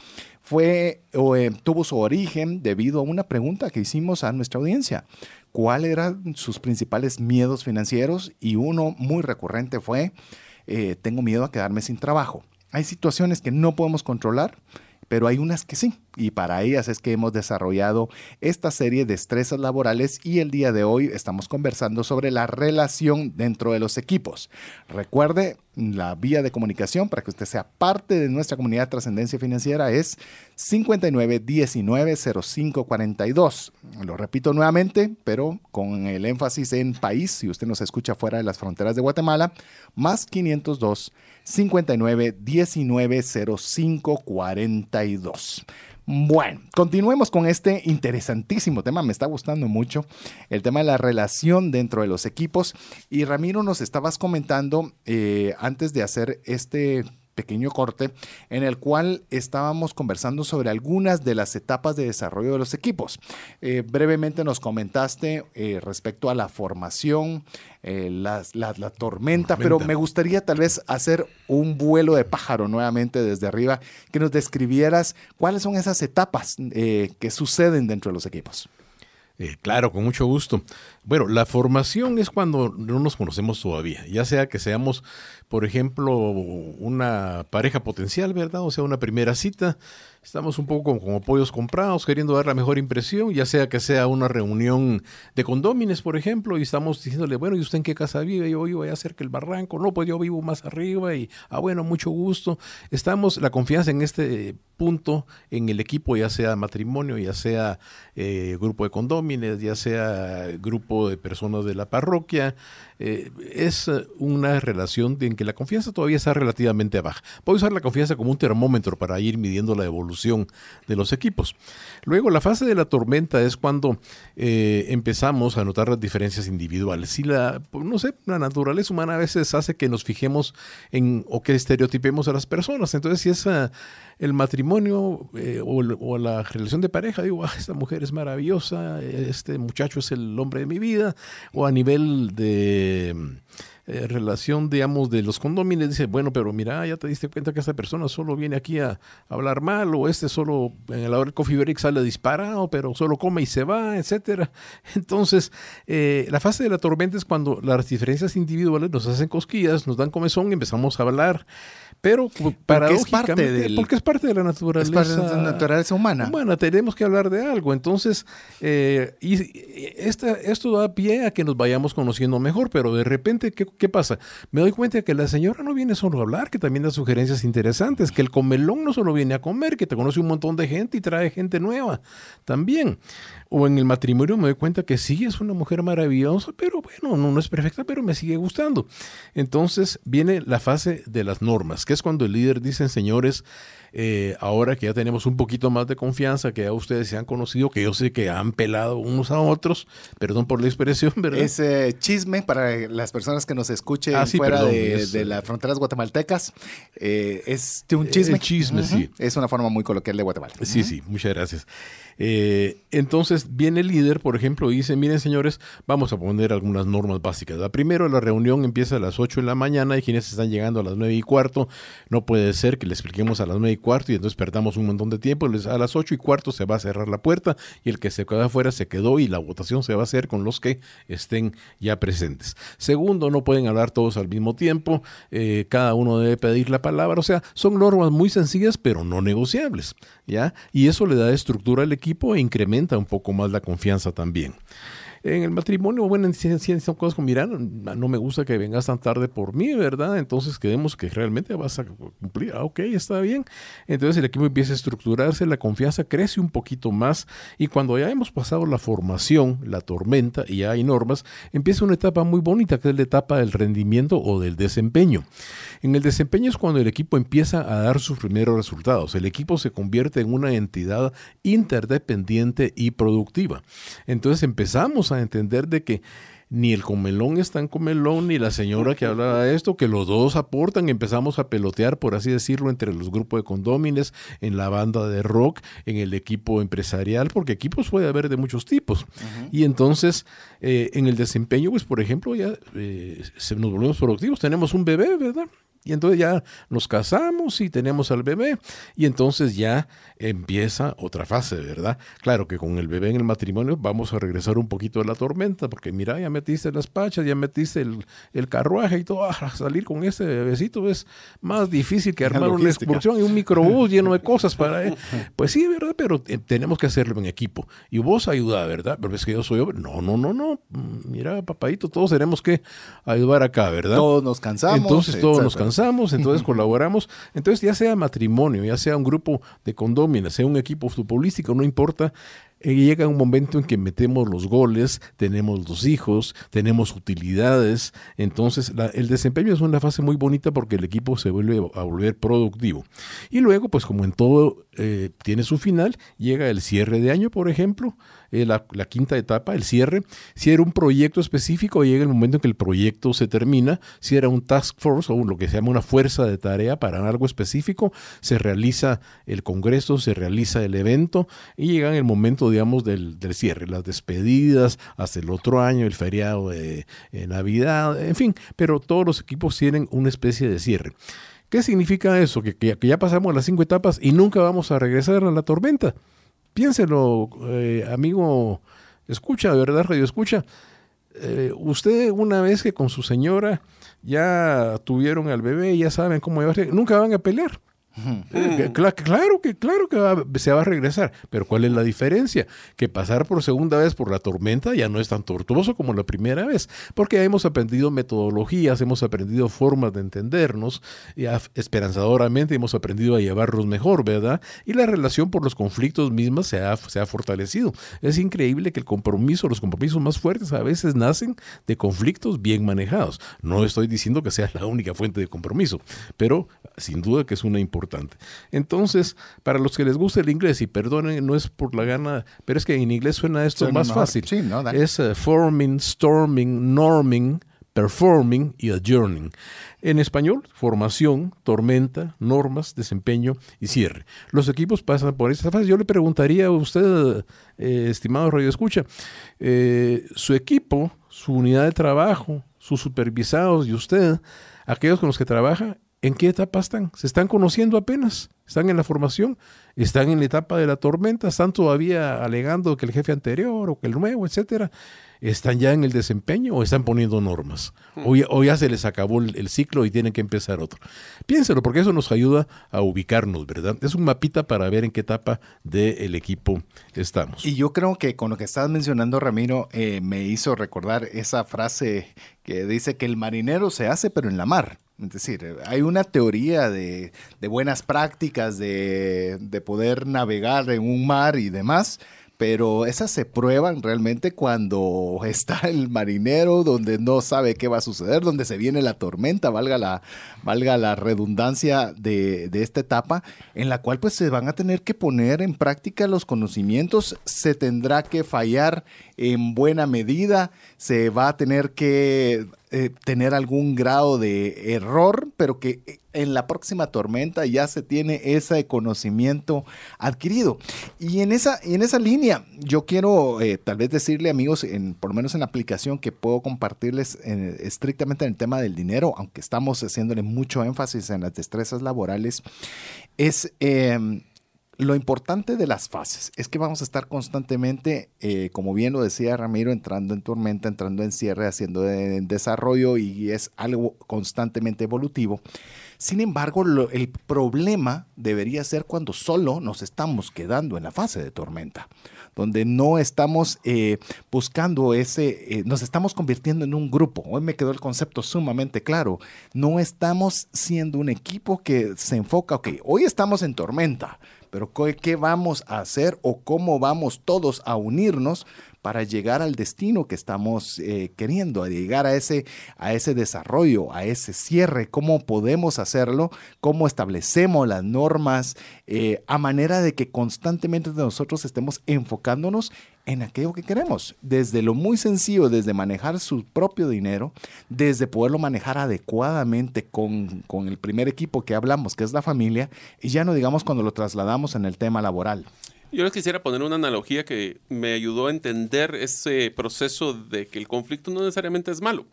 [SPEAKER 3] fue o eh, tuvo su origen debido a una pregunta que hicimos a nuestra audiencia. ¿Cuáles eran sus principales miedos financieros? Y uno muy recurrente fue, eh, tengo miedo a quedarme sin trabajo. Hay situaciones que no podemos controlar, pero hay unas que sí y para ellas es que hemos desarrollado esta serie de destrezas laborales y el día de hoy estamos conversando sobre la relación dentro de los equipos. Recuerde, la vía de comunicación para que usted sea parte de nuestra comunidad de trascendencia financiera es 59190542. Lo repito nuevamente, pero con el énfasis en país, si usted nos escucha fuera de las fronteras de Guatemala, más 502 59190542. Bueno, continuemos con este interesantísimo tema, me está gustando mucho, el tema de la relación dentro de los equipos. Y Ramiro, nos estabas comentando eh, antes de hacer este pequeño corte en el cual estábamos conversando sobre algunas de las etapas de desarrollo de los equipos. Eh, brevemente nos comentaste eh, respecto a la formación, eh, la, tormenta, pero me gustaría tal vez hacer un vuelo de pájaro nuevamente desde arriba, que nos describieras cuáles son esas etapas que suceden dentro de los equipos.
[SPEAKER 5] Eh, claro, con mucho gusto. Bueno, la formación es cuando no nos conocemos todavía, ya sea que seamos, por ejemplo, una pareja potencial, ¿verdad? O sea, una primera cita, estamos un poco como pollos comprados, queriendo dar la mejor impresión, ya sea que sea una reunión de condómines, por ejemplo, y estamos diciéndole, bueno, ¿y usted en qué casa vive? Yo voy a hacer que el barranco, no, pues yo vivo más arriba y, ah, bueno, mucho gusto. Estamos, la confianza en este punto en el equipo, ya sea matrimonio, ya sea eh, grupo de condómines, ya sea grupo de personas de la parroquia, eh, es una relación en que la confianza todavía está relativamente baja. Puedo usar la confianza como un termómetro para ir midiendo la evolución de los equipos. Luego, la fase de la tormenta es cuando eh, empezamos a notar las diferencias individuales. Si la, pues, no sé, la naturaleza humana a veces hace que nos fijemos en o que estereotipemos a las personas. Entonces, si es el matrimonio eh, o, la relación de pareja, digo, ah, esta mujer es maravillosa, este muchacho es el hombre de mi vida, o a nivel de eh, relación, digamos, de los condóminos, dice, bueno, pero mira, ya te diste cuenta que esta persona solo viene aquí a, hablar mal, o este solo en el hora del coffee break sale disparado, pero solo come y se va, etcétera. Entonces, eh, la fase de la tormenta es cuando las diferencias individuales nos hacen cosquillas, nos dan comezón y empezamos a hablar. Pero paradójicamente, porque es parte de la naturaleza, es parte de la
[SPEAKER 3] naturaleza humana.
[SPEAKER 5] Bueno, tenemos que hablar de algo. Entonces, eh, y esta, esto da pie a que nos vayamos conociendo mejor, pero de repente, ¿qué, ¿qué, pasa? Me doy cuenta que la señora no viene solo a hablar, que también da sugerencias interesantes, que el comelón no solo viene a comer, que te conoce un montón de gente y trae gente nueva también. O en el matrimonio me doy cuenta que sí, es una mujer maravillosa, pero bueno, no, no es perfecta, pero me sigue gustando. Entonces viene la fase de las normas, que es cuando el líder dice, señores, eh, ahora que ya tenemos un poquito más de confianza, que ya ustedes se han conocido, que yo sé que han pelado unos a otros, perdón por la expresión, ¿verdad?
[SPEAKER 3] Ese chisme para las personas que nos escuchen ah, fuera de, las fronteras guatemaltecas, eh, es un chisme.
[SPEAKER 5] chisme, sí.
[SPEAKER 3] Es una forma muy coloquial de Guatemala.
[SPEAKER 5] Sí, sí, muchas gracias. Eh, entonces viene el líder, por ejemplo, y dice, miren señores, vamos a poner algunas normas básicas. La primero, la reunión empieza a las 8 de la mañana y quienes están llegando a las 9 y cuarto, no puede ser que le expliquemos a las 9 y cuarto y entonces perdamos un montón de tiempo. A las 8 y cuarto se va a cerrar la puerta y el que se queda afuera se quedó y la votación se va a hacer con los que estén ya presentes. Segundo, no pueden hablar todos al mismo tiempo, eh, cada uno debe pedir la palabra, o sea, son normas muy sencillas pero no negociables, ¿ya? Y eso le da estructura al equipo e incrementa un poco más la confianza también. En el matrimonio, bueno, son cosas como, mira, no me gusta que vengas tan tarde por mí, ¿verdad? Entonces queremos que realmente vas a cumplir. Ah, ok, está bien. Entonces el equipo empieza a estructurarse, la confianza crece un poquito más y cuando ya hemos pasado la formación, la tormenta y ya hay normas, empieza una etapa muy bonita que es la etapa del rendimiento o del desempeño. En el desempeño es cuando el equipo empieza a dar sus primeros resultados. El equipo se convierte en una entidad interdependiente y productiva. Entonces empezamos a entender de que ni el comelón es tan comelón, ni la señora que hablaba de esto, que los dos aportan, empezamos a pelotear, por así decirlo, entre los grupos de condómines, en la banda de rock, en el equipo empresarial, porque equipos puede haber de muchos tipos. Y entonces, eh, en el desempeño, pues, por ejemplo, ya eh, se nos volvemos productivos, tenemos un bebé, ¿verdad? Y entonces ya nos casamos y tenemos al bebé y entonces ya empieza otra fase, ¿verdad? Claro que con el bebé en el matrimonio vamos a regresar un poquito de la tormenta porque mira, ya metiste las pachas, ya metiste el, carruaje y todo, ah, salir con ese bebecito es más difícil que armar una excursión y un microbús lleno de cosas para él. Pues sí, ¿verdad? Pero eh, tenemos que hacerlo en equipo. Y vos ayuda, ¿verdad? Pero es que yo soy hombre. No, no, no, no. Mira, papadito, todos tenemos que ayudar acá, ¿verdad?
[SPEAKER 3] Todos nos cansamos.
[SPEAKER 5] Entonces todos nos cansamos entonces colaboramos. Entonces, ya sea matrimonio, ya sea un grupo de condóminas, sea un equipo futbolístico, no importa, eh, llega un momento en que metemos los goles, tenemos los hijos, tenemos utilidades, entonces el desempeño es una fase muy bonita porque el equipo se vuelve a volver productivo. Y luego, pues como en todo eh, tiene su final, llega el cierre de año, por ejemplo, eh, la, quinta etapa, el cierre. Si era un proyecto específico, llega el momento en que el proyecto se termina. Si era un task force o lo que se llama una fuerza de tarea para algo específico, se realiza el congreso, se realiza el evento y llega el momento, digamos, del, cierre, las despedidas hasta el otro año, el feriado de Navidad, en fin, pero todos los equipos tienen una especie de cierre. ¿Qué significa eso? Que, que, ya pasamos las cinco etapas y nunca vamos a regresar a la tormenta. Piénselo, eh, amigo, escucha, verdad, radio escucha. Eh, usted una vez que con su señora ya tuvieron al bebé, ya saben cómo llevarse, nunca van a pelear. Claro que, claro que se va a regresar, pero ¿cuál es la diferencia? Que pasar por segunda vez por la tormenta ya no es tan tortuoso como la primera vez, porque hemos aprendido metodologías, hemos aprendido formas de entendernos, y esperanzadoramente hemos aprendido a llevarnos mejor, ¿verdad? Y la relación por los conflictos mismas se ha, se ha fortalecido. Es increíble que el compromiso, los compromisos más fuertes a veces nacen de conflictos bien manejados. No estoy diciendo que sea la única fuente de compromiso, pero sin duda que es una importante. Entonces, para los que les gusta el inglés, y perdonen, no es por la gana, pero es que en inglés suena esto más fácil. es eh, forming, storming, norming, performing y adjourning. En español, formación, tormenta, normas, desempeño y cierre. Los equipos pasan por esta fase. Yo le preguntaría a usted, eh, estimado Radio Escucha, eh, su equipo, su unidad de trabajo, sus supervisados y usted, aquellos con los que trabaja, ¿En qué etapa están? ¿Se están conociendo apenas? ¿Están en la formación? ¿Están en la etapa de la tormenta? ¿Están todavía alegando que el jefe anterior o que el nuevo, etcétera? ¿Están ya en el desempeño o están poniendo normas? O ya, se les acabó el, ciclo y tienen que empezar otro. Piénselo, porque eso nos ayuda a ubicarnos, ¿verdad? Es un mapita para ver en qué etapa del equipo estamos.
[SPEAKER 3] Y yo creo que con lo que estabas mencionando, Ramiro, eh, me hizo recordar esa frase que dice que el marinero se hace, pero en la mar. Es decir, hay una teoría de, buenas prácticas, de, de, poder navegar en un mar y demás, pero esas se prueban realmente cuando está el marinero, donde no sabe qué va a suceder, donde se viene la tormenta, valga la, valga la redundancia de, de esta etapa, en la cual pues se van a tener que poner en práctica los conocimientos, se tendrá que fallar en buena medida, se va a tener que eh, tener algún grado de error, pero que eh, en la próxima tormenta ya se tiene ese conocimiento adquirido. Y en esa, en esa línea, yo quiero eh, tal vez decirle, amigos, en, por lo menos en la aplicación que puedo compartirles estrictamente en el tema del dinero, aunque estamos haciéndole mucho énfasis en las destrezas laborales, es em, lo importante de las fases es que vamos a estar constantemente, eh, como bien lo decía Ramiro, entrando en tormenta, entrando en cierre, haciendo en desarrollo y es algo constantemente evolutivo. Sin embargo, el problema debería ser cuando solo nos estamos quedando en la fase de tormenta donde no estamos eh, buscando ese, eh, nos estamos convirtiendo en un grupo. Hoy me quedó el concepto sumamente claro. No estamos siendo un equipo que se enfoca, ok, hoy estamos en tormenta, pero ¿qué vamos a hacer o cómo vamos todos a unirnos para llegar al destino que estamos eh, queriendo, a llegar a ese, a ese desarrollo, a ese cierre, cómo podemos hacerlo, cómo establecemos las normas, eh, a manera de que constantemente nosotros estemos enfocándonos en aquello que queremos, desde lo muy sencillo, desde manejar su propio dinero, desde poderlo manejar adecuadamente con, con el primer equipo que hablamos, que es la familia, y ya no digamos cuando lo trasladamos en el tema laboral.
[SPEAKER 4] Yo les quisiera poner una analogía que me ayudó a entender ese proceso de que el conflicto no necesariamente es malo.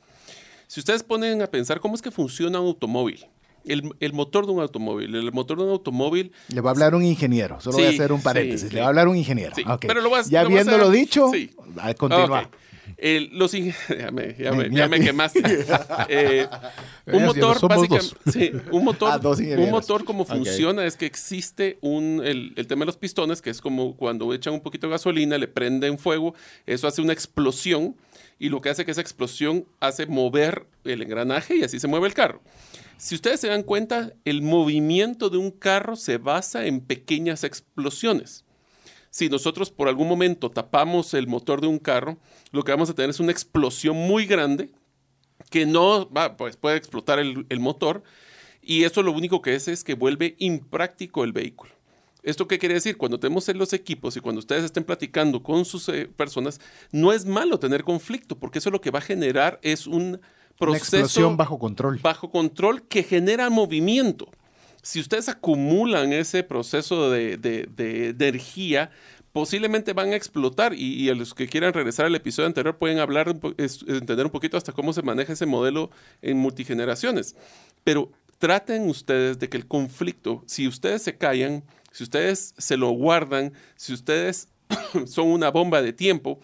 [SPEAKER 4] Si ustedes ponen a pensar cómo es que funciona un automóvil, el, motor de un automóvil. El motor de un automóvil.
[SPEAKER 3] Le va a hablar un ingeniero. Solo voy a hacer un paréntesis. Le va a hablar un ingeniero. Pero lo vas, ya viéndolo dicho, a continuar
[SPEAKER 4] los ya me, ya me, ya me quemaste. Eh, un motor, básicamente, sí, un motor, ah, un motor como funciona es que existe un, el, el, tema de los pistones, que es como cuando echan un poquito de gasolina, le prenden fuego, eso hace una explosión y lo que hace que esa explosión hace mover el engranaje y así se mueve el carro. Si ustedes se dan cuenta, el movimiento de un carro se basa en pequeñas explosiones si nosotros por algún momento tapamos el motor de un carro, lo que vamos a tener es una explosión muy grande que no va, pues puede explotar el, motor y eso lo único que es es que vuelve impráctico el vehículo. ¿Esto qué quiere decir? Cuando tenemos en los equipos y cuando ustedes estén platicando con sus eh, personas, no es malo tener conflicto, porque eso lo que va a generar es un proceso
[SPEAKER 3] bajo control.
[SPEAKER 4] Bajo control que genera movimiento si ustedes acumulan ese proceso de, energía, posiblemente van a explotar y, a los que quieran regresar al episodio anterior pueden hablar, entender un poquito hasta cómo se maneja ese modelo en multigeneraciones. Pero traten ustedes de que el conflicto, si ustedes se callan, si ustedes se lo guardan, si ustedes son una bomba de tiempo,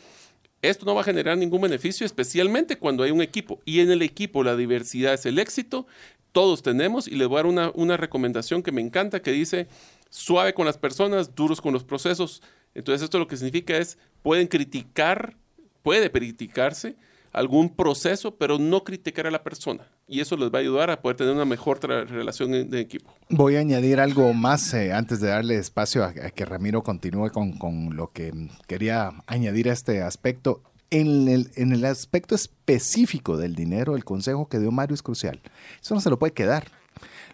[SPEAKER 4] esto no va a generar ningún beneficio, especialmente cuando hay un equipo. Y en el equipo la diversidad es el éxito todos tenemos y les voy a dar una, una recomendación que me encanta que dice suave con las personas, duros con los procesos. Entonces esto lo que significa es pueden criticar, puede criticarse algún proceso, pero no criticar a la persona. Y eso les va a ayudar a poder tener una mejor relación de equipo.
[SPEAKER 3] Voy a añadir algo más eh, antes de darle espacio a, a que Ramiro continúe con, con, lo que quería añadir a este aspecto. En el, en el, aspecto específico del dinero, el consejo que dio Mario es crucial. Eso no se lo puede quedar.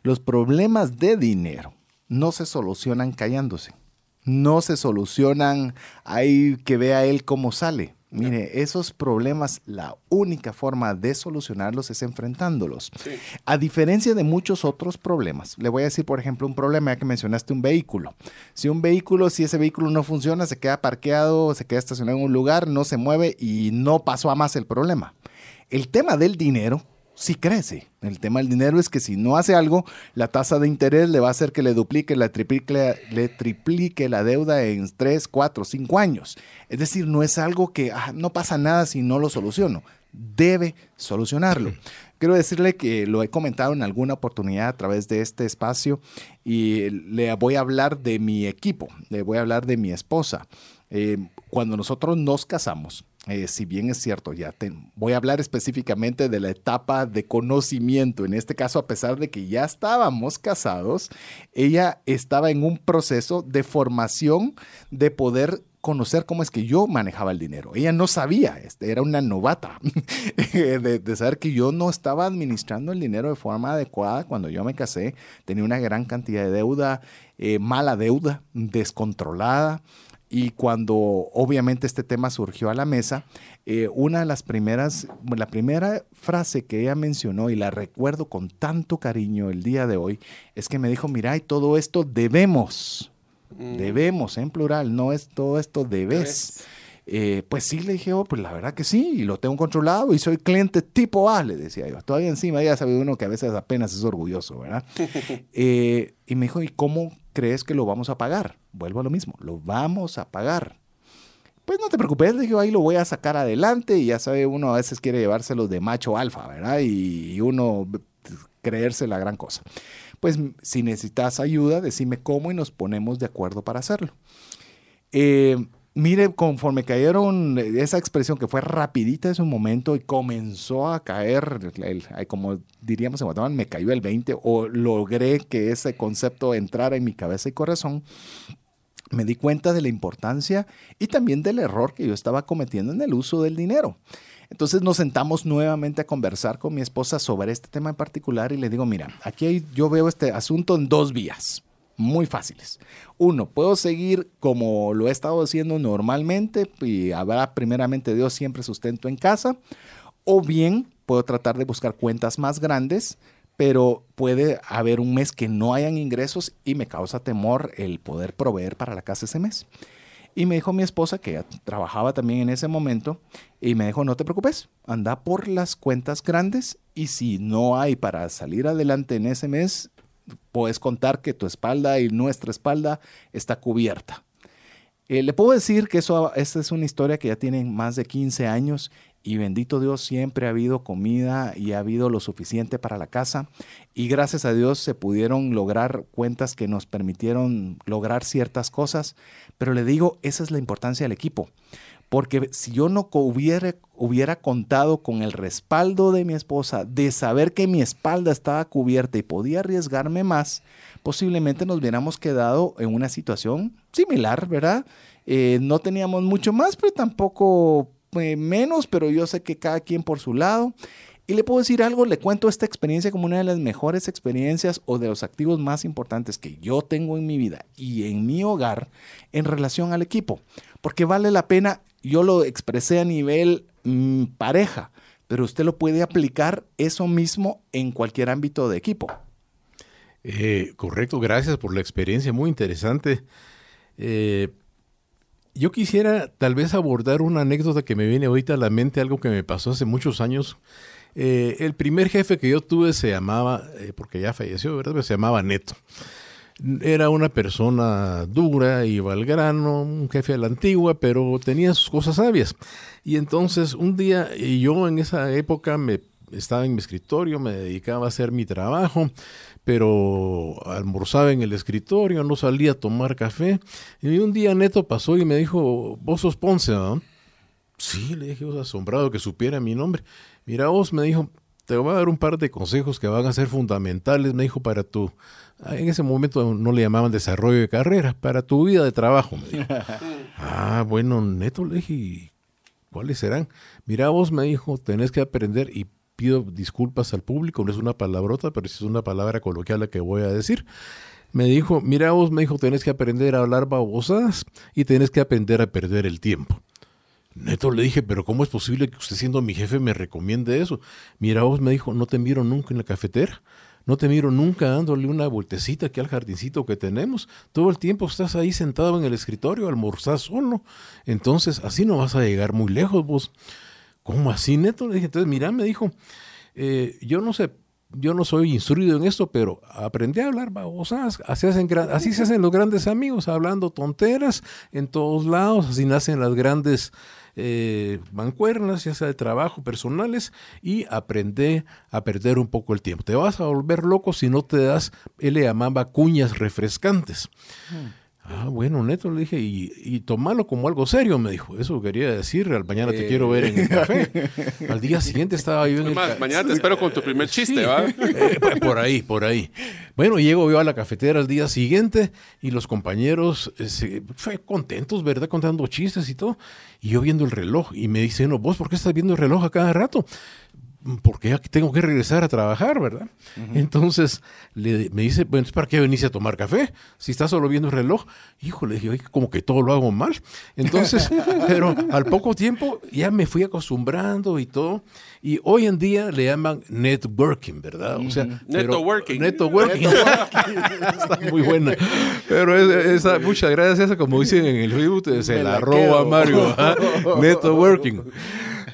[SPEAKER 3] Los problemas de dinero no se solucionan callándose. No se solucionan ahí que vea él cómo sale. Mire, esos problemas, la única forma de solucionarlos es enfrentándolos. A diferencia de muchos otros problemas, le voy a decir, por ejemplo, un problema ya que mencionaste un vehículo. Si un vehículo, si ese vehículo no funciona, se queda parqueado, se queda estacionado en un lugar, no se mueve y no pasó a más el problema. El tema del dinero sí crece. El tema del dinero es que si no hace algo, la tasa de interés le va a hacer que le duplique, le triplique, le triplique la deuda en 3, 4, 5 años. Es decir, no es algo que ah, no pasa nada si no lo soluciono. Debe solucionarlo. Quiero decirle que lo he comentado en alguna oportunidad a través de este espacio y le voy a hablar de mi equipo, le voy a hablar de mi esposa. Eh, cuando nosotros nos casamos, eh, si bien es cierto, ya te, voy a hablar específicamente de la etapa de conocimiento. En este caso, a pesar de que ya estábamos casados, ella estaba en un proceso de formación de poder conocer cómo es que yo manejaba el dinero. Ella no sabía, este, era una novata de, saber que yo no estaba administrando el dinero de forma adecuada cuando yo me casé. Tenía una gran cantidad de deuda, eh, mala deuda, descontrolada. Y cuando obviamente este tema surgió a la mesa, eh, una de las primeras, la primera frase que ella mencionó y la recuerdo con tanto cariño el día de hoy, es que me dijo, mira, y todo esto debemos, mm. debemos en plural, no es todo esto debes. Eh, pues sí, le dije, oh, pues la verdad que sí, y lo tengo controlado y soy cliente tipo A, le decía yo. Todavía encima ya sabe uno que a veces apenas es orgulloso, ¿verdad? Eh, y me dijo, ¿y cómo crees que lo vamos a pagar? Vuelvo a lo mismo, lo vamos a pagar. Pues no te preocupes, dije, ahí lo voy a sacar adelante y ya sabe, uno a veces quiere llevárselos de macho alfa, ¿verdad? Y uno creerse la gran cosa. Pues si necesitas ayuda, decime cómo y nos ponemos de acuerdo para hacerlo. Eh, mire, conforme cayeron esa expresión que fue rapidita en su momento y comenzó a caer, como diríamos en Guatemala, me cayó el 20 o logré que ese concepto entrara en mi cabeza y corazón, me di cuenta de la importancia y también del error que yo estaba cometiendo en el uso del dinero. Entonces nos sentamos nuevamente a conversar con mi esposa sobre este tema en particular y le digo, mira, aquí yo veo este asunto en dos vías muy fáciles. Uno, puedo seguir como lo he estado haciendo normalmente y habrá primeramente Dios siempre sustento en casa. O bien puedo tratar de buscar cuentas más grandes, pero puede haber un mes que no hayan ingresos y me causa temor el poder proveer para la casa ese mes. Y me dijo mi esposa, que trabajaba también en ese momento, y me dijo, no te preocupes, anda por las cuentas grandes y si no hay para salir adelante en ese mes, puedes contar que tu espalda y nuestra espalda está cubierta. Eh, le puedo decir que eso, esta es una historia que ya tiene más de 15 años y bendito Dios siempre ha habido comida y ha habido lo suficiente para la casa y gracias a Dios se pudieron lograr cuentas que nos permitieron lograr ciertas cosas, pero le digo, esa es la importancia del equipo. Porque si yo no hubiera, contado con el respaldo de mi esposa, de saber que mi espalda estaba cubierta y podía arriesgarme más, posiblemente nos hubiéramos quedado en una situación similar, ¿verdad? Eh, no teníamos mucho más, pero tampoco eh, menos, pero yo sé que cada quien por su lado. Y le puedo decir algo, le cuento esta experiencia como una de las mejores experiencias o de los activos más importantes que yo tengo en mi vida y en mi hogar en relación al equipo, porque vale la pena yo lo expresé a nivel mm, pareja, pero usted lo puede aplicar eso mismo en cualquier ámbito de equipo.
[SPEAKER 5] Eh, correcto, gracias por la experiencia, muy interesante. Eh, yo quisiera tal vez abordar una anécdota que me viene ahorita a la mente, algo que me pasó hace muchos años. Eh, el primer jefe que yo tuve se llamaba, porque ya falleció, ¿verdad? se llamaba Neto. Era una persona dura, iba al grano, un jefe de la antigua, pero tenía sus cosas sabias. Y entonces un día, yo en esa época me estaba en mi escritorio, me dedicaba a hacer mi trabajo, pero almorzaba en el escritorio, no salía a tomar café. Y un día Neto pasó y me dijo, vos sos Ponce, ¿no? Sí, le dije, asombrado que supiera mi nombre. Mira, vos me dijo, te voy a dar un par de consejos que van a ser fundamentales, me dijo, para tu, en ese momento no le llamaban desarrollo de carrera, para tu vida de trabajo. ah, bueno, neto, le dije, ¿cuáles serán? Mira, vos me dijo, tenés que aprender y pido disculpas al público, no es una palabrota, pero es una palabra coloquial la que voy a decir. Me dijo, mira vos, me dijo, tenés que aprender a hablar babosadas y tenés que aprender a perder el tiempo. Neto le dije, pero ¿cómo es posible que usted siendo mi jefe me recomiende eso? Mira, vos me dijo, no te miro nunca en la cafetera, no te miro nunca dándole una vueltecita aquí al jardincito que tenemos. Todo el tiempo estás ahí sentado en el escritorio, almorzás solo. Entonces, así no vas a llegar muy lejos vos. ¿Cómo así, Neto? Le dije, entonces, mira, me dijo, eh, yo no sé yo no soy instruido en esto, pero aprendí a hablar babosas. Así, así se hacen los grandes amigos, hablando tonteras en todos lados. Así nacen las grandes eh, mancuernas, ya sea de trabajo, personales, y aprende a perder un poco el tiempo. Te vas a volver loco si no te das, él le llamaba cuñas refrescantes. Hmm. Ah, bueno, neto, le dije, y, y tomarlo como algo serio, me dijo. Eso quería decir, al mañana te quiero ver en el café. al día siguiente estaba yo en el
[SPEAKER 4] Mañana te espero con tu primer chiste, ¿va?
[SPEAKER 5] Eh, por ahí, por ahí. Bueno, llego yo a la cafetera al día siguiente y los compañeros eh, fue contentos, ¿verdad? Contando chistes y todo. Y yo viendo el reloj y me dice, no, vos, ¿por qué estás viendo el reloj a cada rato? Porque tengo que regresar a trabajar, ¿verdad? Entonces le, me dice, bueno, ¿para qué venís a tomar café? Si estás solo viendo el reloj. Híjole, dije, como que todo lo hago mal. Entonces, pero al poco tiempo ya me fui acostumbrando y todo. Y hoy en día le llaman networking, ¿verdad?
[SPEAKER 4] O sea, networking.
[SPEAKER 5] Networking. Está muy buena. Pero esa, muchas gracias, como dicen en el Facebook, se la roba Mario. networking.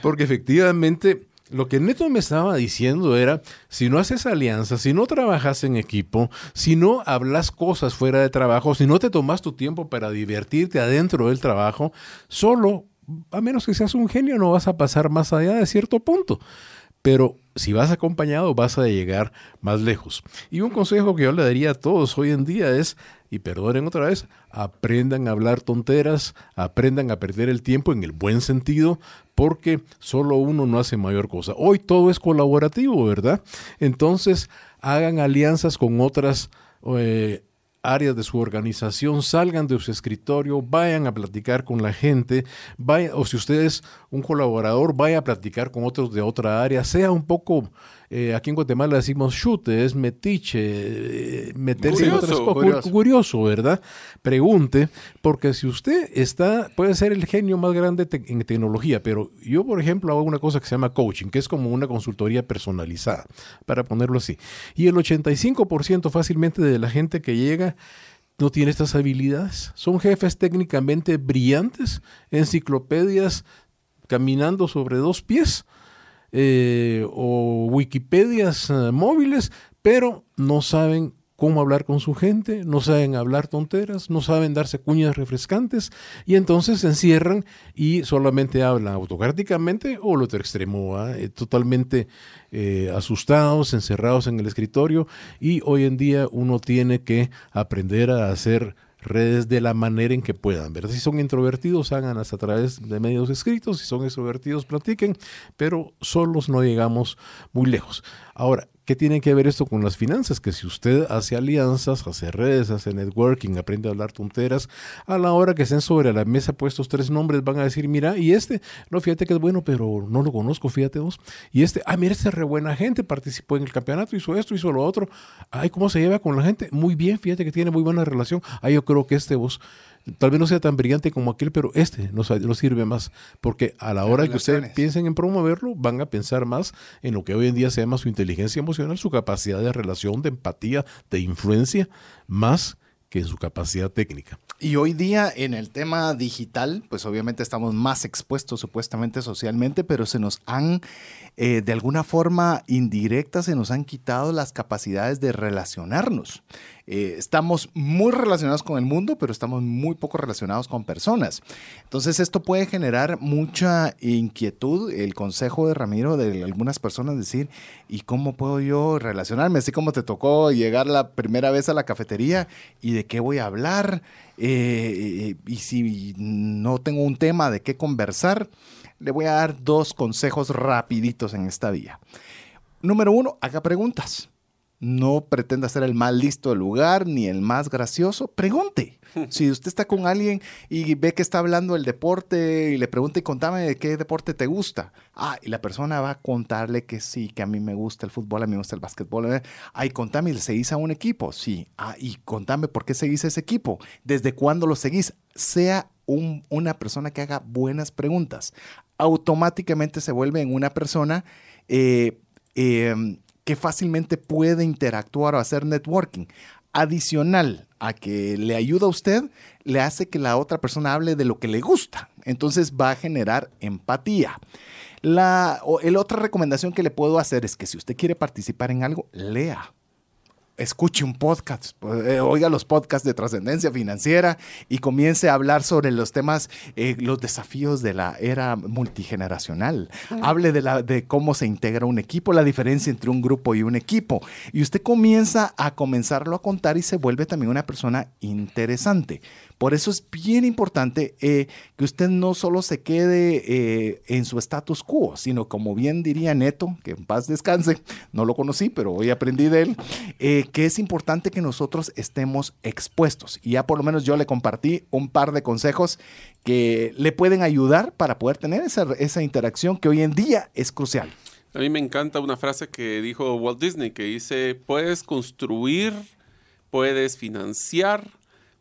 [SPEAKER 5] Porque efectivamente lo que Neto me estaba diciendo era, si no haces alianzas, si no trabajas en equipo, si no hablas cosas fuera de trabajo, si no te tomas tu tiempo para divertirte adentro del trabajo, solo, a menos que seas un genio, no vas a pasar más allá de cierto punto. Pero si vas acompañado vas a llegar más lejos. Y un consejo que yo le daría a todos hoy en día es, y perdonen otra vez, aprendan a hablar tonteras, aprendan a perder el tiempo en el buen sentido, porque solo uno no hace mayor cosa. Hoy todo es colaborativo, ¿verdad? Entonces, hagan alianzas con otras eh, áreas de su organización, salgan de su escritorio, vayan a platicar con la gente, vaya, o si usted es un colaborador, vaya a platicar con otros de otra área, sea un poco eh, aquí en Guatemala decimos chute, es metiche, eh, meterse en otras cosas. Curioso. ¿verdad? Pregunte, porque si usted está, puede ser el genio más grande en tecnología, pero yo, por ejemplo, hago una cosa que se llama coaching, que es como una consultoría personalizada, para ponerlo así. Y el 85% fácilmente de la gente que llega no tiene estas habilidades. Son jefes técnicamente brillantes, enciclopedias caminando sobre dos pies eh, o Wikipedias eh, móviles, pero no saben cómo hablar con su gente, no saben hablar tonteras, no saben darse cuñas refrescantes y entonces se encierran y solamente hablan autocráticamente o lo otro extremo, eh, totalmente asustados, encerrados en el escritorio y hoy en día uno tiene que aprender a hacer redes de la manera en que puedan. ¿verdad? Si son introvertidos, háganlas a través de medios escritos, si son extrovertidos, platiquen, pero solos no llegamos muy lejos. Ahora, ¿Qué tiene que ver esto con las finanzas? Que si usted hace alianzas, hace redes, hace networking, aprende a hablar tonteras, a la hora que estén sobre la mesa puestos tres nombres, van a decir, mira, y este, no, fíjate que es bueno, pero no lo conozco, fíjate vos. Y este, ah, mira, este es re buena gente, participó en el campeonato, hizo esto, hizo lo otro. Ay, ¿cómo se lleva con la gente? Muy bien, fíjate que tiene muy buena relación. Ah, yo creo que este vos tal vez no sea tan brillante como aquel, pero este nos, sirve más, porque a la hora que ustedes piensen en promoverlo, van a pensar más en lo que hoy en día se llama su inteligencia emocional, su capacidad de relación, de empatía, de influencia, más que en su capacidad técnica.
[SPEAKER 3] Y hoy día en el tema digital, pues obviamente estamos más expuestos supuestamente socialmente, pero se nos han, eh, de alguna forma indirecta, se nos han quitado las capacidades de relacionarnos. Eh, estamos muy relacionados con el mundo, pero estamos muy poco relacionados con personas. Entonces esto puede generar mucha inquietud. El consejo de Ramiro de algunas personas decir, ¿y cómo puedo yo relacionarme? Así como te tocó llegar la primera vez a la cafetería y de qué voy a hablar. Eh, y si no tengo un tema de qué conversar, le voy a dar dos consejos rapiditos en esta vía. Número uno, haga preguntas. No pretenda ser el más listo del lugar ni el más gracioso. Pregunte. Si usted está con alguien y ve que está hablando del deporte y le pregunta y contame de qué deporte te gusta. Ah, y la persona va a contarle que sí, que a mí me gusta el fútbol, a mí me gusta el básquetbol. Ay, contame, ¿seguís a un equipo? Sí. Ah, y contame por qué seguís a ese equipo. ¿Desde cuándo lo seguís? Sea una persona que haga buenas preguntas. Automáticamente se vuelve en una persona eh, em, que fácilmente puede interactuar o hacer networking. Adicional a que le ayuda a usted, le hace que la otra persona hable de lo que le gusta. Entonces va a generar empatía. La, otra recomendación que le puedo hacer es que si usted quiere participar en algo, lea escuche un podcast, eh, oiga los podcasts de trascendencia financiera y comience a hablar sobre los temas, eh, los desafíos de la era multigeneracional. Hable de, la, de cómo se integra un equipo, la diferencia entre un grupo y un equipo. Y usted comienza a comenzarlo a contar y se vuelve también una persona interesante. Por eso es bien importante eh, que usted no solo se quede eh, en su status quo, sino como bien diría Neto, que en paz descanse, no lo conocí, pero hoy aprendí de él, eh, que es importante que nosotros estemos expuestos. Y ya por lo menos yo le compartí un par de consejos que le pueden ayudar para poder tener esa, esa interacción que hoy en día es crucial.
[SPEAKER 4] A mí me encanta una frase que dijo Walt Disney, que dice, puedes construir, puedes financiar,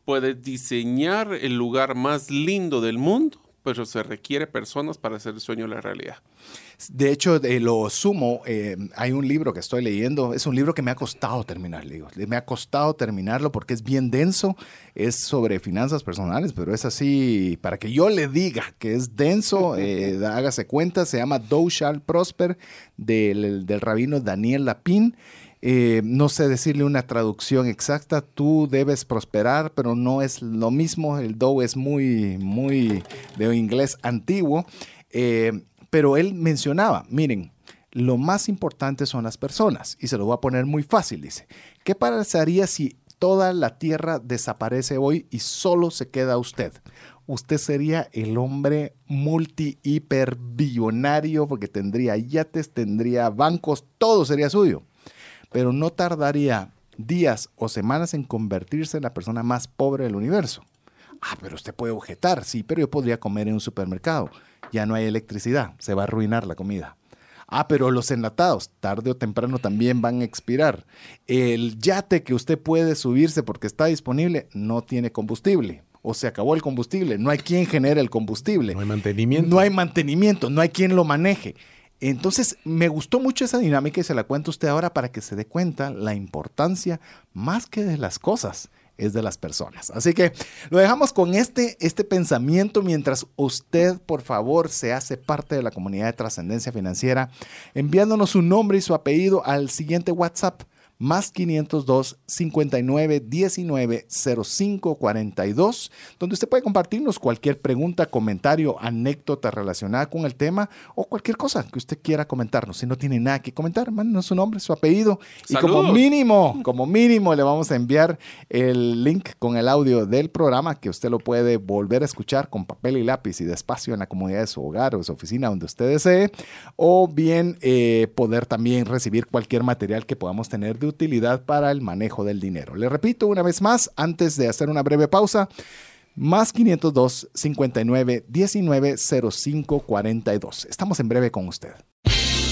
[SPEAKER 4] puedes diseñar el lugar más lindo del mundo, pero se requiere personas para hacer el sueño la realidad.
[SPEAKER 3] De hecho, de lo sumo, eh, hay un libro que estoy leyendo, es un libro que me ha costado terminar, digo, me ha costado terminarlo porque es bien denso, es sobre finanzas personales, pero es así, para que yo le diga que es denso, eh, hágase cuenta, se llama Thou Shall Prosper del, del rabino Daniel Lapin. Eh, no sé decirle una traducción exacta, tú debes prosperar, pero no es lo mismo, el do es muy, muy de inglés antiguo, eh, pero él mencionaba, miren, lo más importante son las personas. Y se lo voy a poner muy fácil, dice. ¿Qué pasaría si toda la Tierra desaparece hoy y solo se queda usted? Usted sería el hombre multi hiper billonario porque tendría yates, tendría bancos, todo sería suyo. Pero no tardaría días o semanas en convertirse en la persona más pobre del universo. Ah, pero usted puede objetar, sí, pero yo podría comer en un supermercado. Ya no hay electricidad, se va a arruinar la comida. Ah, pero los enlatados, tarde o temprano también van a expirar. El yate que usted puede subirse porque está disponible no tiene combustible. O se acabó el combustible. No hay quien genere el combustible.
[SPEAKER 5] No hay mantenimiento.
[SPEAKER 3] No hay mantenimiento, no hay quien lo maneje. Entonces, me gustó mucho esa dinámica y se la cuento a usted ahora para que se dé cuenta la importancia más que de las cosas es de las personas. Así que lo dejamos con este, este pensamiento mientras usted, por favor, se hace parte de la comunidad de trascendencia financiera, enviándonos su nombre y su apellido al siguiente WhatsApp más 502 59 19 05 42, donde usted puede compartirnos cualquier pregunta, comentario, anécdota relacionada con el tema o cualquier cosa que usted quiera comentarnos. Si no tiene nada que comentar, mándenos su nombre, su apellido y como mínimo, como mínimo le vamos a enviar el link con el audio del programa que usted lo puede volver a escuchar con papel y lápiz y despacio en la comodidad de su hogar o de su oficina donde usted desee o bien eh, poder también recibir cualquier material que podamos tener de utilidad para el manejo del dinero. Le repito una vez más, antes de hacer una breve pausa, más 502 59 19 05 42. Estamos en breve con usted.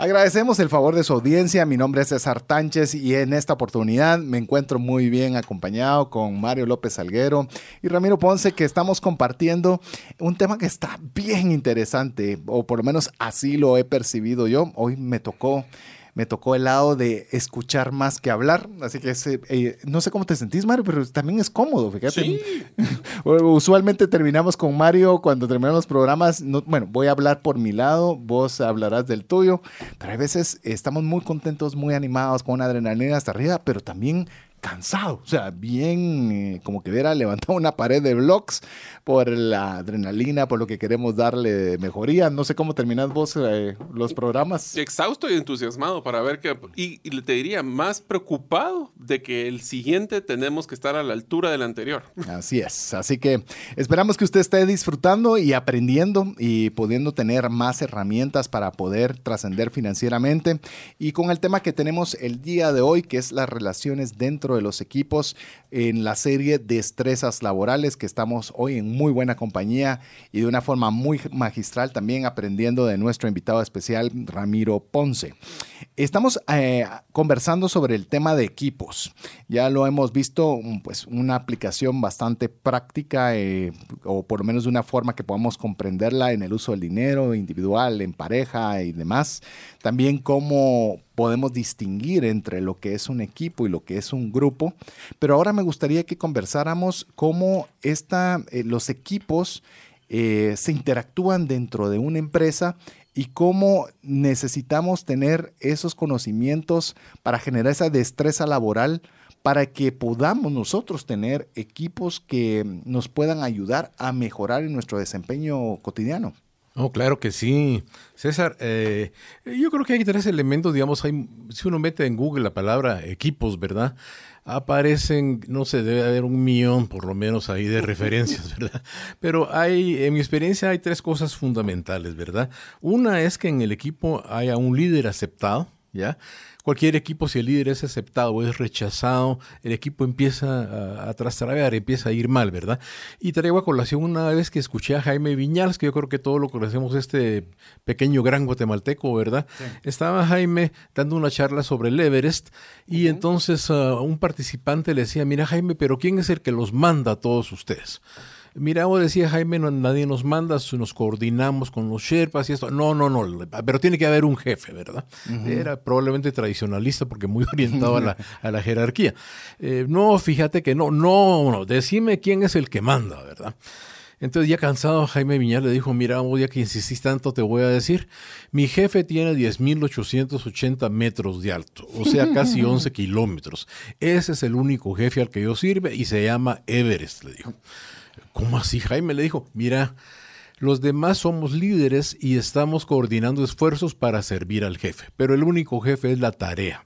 [SPEAKER 3] Agradecemos el favor de su audiencia. Mi nombre es César Tánchez y en esta oportunidad me encuentro muy bien acompañado con Mario López Salguero y Ramiro Ponce, que estamos compartiendo un tema que está bien interesante, o por lo menos así lo he percibido yo. Hoy me tocó me tocó el lado de escuchar más que hablar. Así que eh, no sé cómo te sentís, Mario, pero también es cómodo, fíjate.
[SPEAKER 4] Sí.
[SPEAKER 3] Usualmente terminamos con Mario cuando terminamos los programas. bueno, voy a hablar por mi lado, vos hablarás del tuyo, pero a veces estamos muy contentos, muy animados, con una adrenalina hasta arriba, pero también cansado, o sea, bien eh, como que hubiera levantado una pared de blocks por la adrenalina, por lo que queremos darle mejoría. No sé cómo terminas vos eh, los programas.
[SPEAKER 4] Exhausto y entusiasmado para ver que, y, y, te diría, más preocupado de que el siguiente tenemos que estar a la altura del anterior.
[SPEAKER 3] Así es, así que esperamos que usted esté disfrutando y aprendiendo y pudiendo tener más herramientas para poder trascender financieramente. Y con el tema que tenemos el día de hoy, que es las relaciones dentro de los equipos en la serie Destrezas Laborales, que estamos hoy en muy buena compañía y de una forma muy magistral también aprendiendo de nuestro invitado especial, Ramiro Ponce. Estamos eh, conversando sobre el tema de equipos. Ya lo hemos visto, pues una aplicación bastante práctica eh, o por lo menos de una forma que podamos comprenderla en el uso del dinero individual, en pareja y demás. También cómo podemos distinguir entre lo que es un equipo y lo que es un grupo. Pero ahora me gustaría que conversáramos cómo eh, los equipos se interactúan dentro de una empresa y cómo necesitamos tener esos conocimientos para generar esa destreza laboral para que podamos nosotros tener equipos que nos puedan ayudar a mejorar en nuestro desempeño cotidiano.
[SPEAKER 5] Oh, claro que sí. César, eh, yo creo que hay tres elementos, digamos, hay, si uno mete en Google la palabra equipos, ¿verdad? Aparecen, no sé, debe haber un millón por lo menos ahí de referencias, ¿verdad? Pero hay, en mi experiencia hay tres cosas fundamentales, ¿verdad? Una es que en el equipo haya un líder aceptado, ¿ya? Cualquier equipo, si el líder es aceptado o es rechazado, el equipo empieza a, a empieza a ir mal, ¿verdad? Y traigo a colación una vez que escuché a Jaime Viñals, que yo creo que todos lo conocemos, este pequeño gran guatemalteco, ¿verdad? Estaba Jaime dando una charla sobre el Everest y entonces uh, un participante le decía, mira Jaime, pero ¿quién es el que los manda a todos ustedes? Mira, vos decía Jaime, no, nadie nos manda, nos coordinamos con los Sherpas y esto. No, no, no, pero tiene que haber un jefe, ¿verdad? Era probablemente tradicionalista porque muy orientado a la, a la jerarquía. Eh, no, fíjate que no, no, no, decime quién es el que manda, ¿verdad? Entonces ya cansado, Jaime Viñal le dijo, mira, ya que insistís tanto, te voy a decir, mi jefe tiene 10.880 metros de alto, o sea, casi 11 kilómetros. Ese es el único jefe al que yo sirve y se llama Everest, le dijo. ¿Cómo así, Jaime? Le dijo, mira, los demás somos líderes y estamos coordinando esfuerzos para servir al jefe, pero el único jefe es la tarea.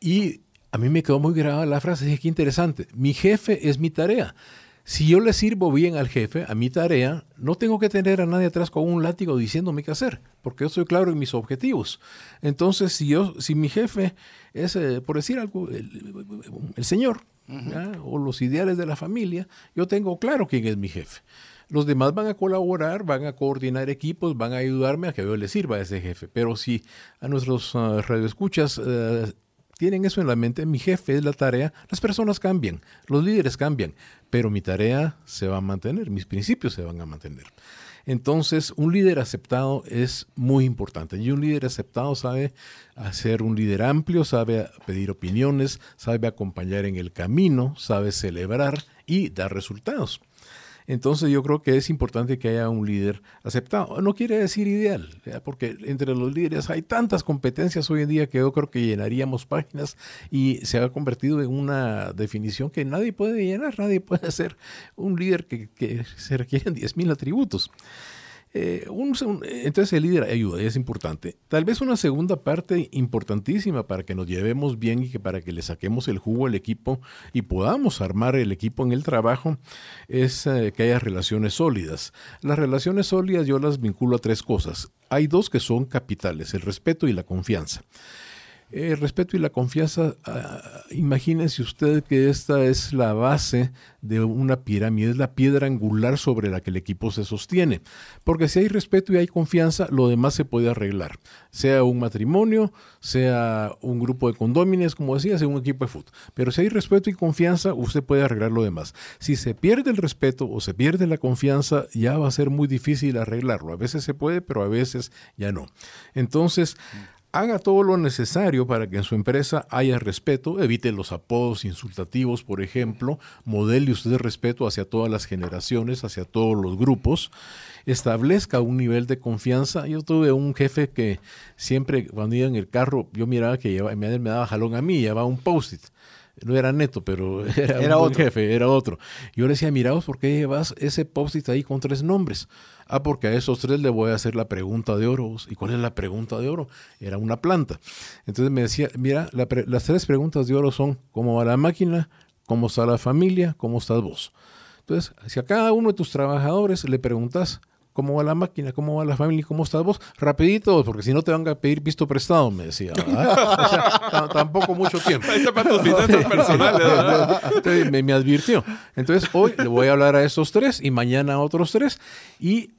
[SPEAKER 5] Y a mí me quedó muy grabada la frase, dije, qué interesante, mi jefe es mi tarea. Si yo le sirvo bien al jefe, a mi tarea, no tengo que tener a nadie atrás con un látigo diciéndome qué hacer, porque yo estoy claro en mis objetivos. Entonces, si yo, si mi jefe es, eh, por decir algo, el, señor, o los ideales de la familia, yo tengo claro quién es mi jefe. Los demás van a colaborar, van a coordinar equipos, van a ayudarme a que yo le sirva a ese jefe. Pero si a nuestros uh, radioescuchas uh, tienen eso en la mente, mi jefe es la tarea, las personas cambian, los líderes cambian, pero mi tarea se va a mantener, mis principios se van a mantener. Entonces, un líder aceptado es muy importante. Y un líder aceptado sabe hacer un líder amplio, sabe pedir opiniones, sabe acompañar en el camino, sabe celebrar y dar resultados. Entonces yo creo que es importante que haya un líder aceptado. No quiere decir ideal, porque entre los líderes hay tantas competencias hoy en día que yo creo que llenaríamos páginas y se ha convertido en una definición que nadie puede llenar, nadie puede ser un líder que, que se requieren 10.000 atributos. Eh, entonces el líder ayuda y es importante. Tal vez una segunda parte importantísima para que nos llevemos bien y que para que le saquemos el jugo al equipo y podamos armar el equipo en el trabajo es eh, que haya relaciones sólidas. Las relaciones sólidas yo las vinculo a tres cosas. Hay dos que son capitales, el respeto y la confianza. El respeto y la confianza, ah, imagínense usted que esta es la base de una pirámide, es la piedra angular sobre la que el equipo se sostiene. Porque si hay respeto y hay confianza, lo demás se puede arreglar. Sea un matrimonio, sea un grupo de condómines, como decía, sea un equipo de fútbol. Pero si hay respeto y confianza, usted puede arreglar lo demás. Si se pierde el respeto o se pierde la confianza, ya va a ser muy difícil arreglarlo. A veces se puede, pero a veces ya no. Entonces, haga todo lo necesario para que en su empresa haya respeto, evite los apodos insultativos, por ejemplo, modele usted respeto hacia todas las generaciones, hacia todos los grupos, establezca un nivel de confianza. Yo tuve un jefe que siempre cuando iba en el carro, yo miraba que me daba jalón a mí, llevaba un post-it no era neto, pero era, un otro. jefe, era otro. Yo le decía, miraos, ¿por qué llevas ese post-it ahí con tres nombres? Ah, porque a esos tres le voy a hacer la pregunta de oro. ¿Y cuál es la pregunta de oro? Era una planta. Entonces me decía, mira, las tres preguntas de oro son, ¿cómo va la máquina? ¿Cómo está la familia? ¿Cómo estás vos? Entonces, si a cada uno de tus trabajadores le preguntas, ¿Cómo va la máquina? ¿Cómo va la familia? ¿Cómo estás vos? Rapidito, porque si no te van a pedir visto prestado, me decía. tampoco mucho tiempo. para tus finanzas personales. me, me, advirtió. Entonces, hoy le voy a hablar a estos tres y mañana a otros tres. Y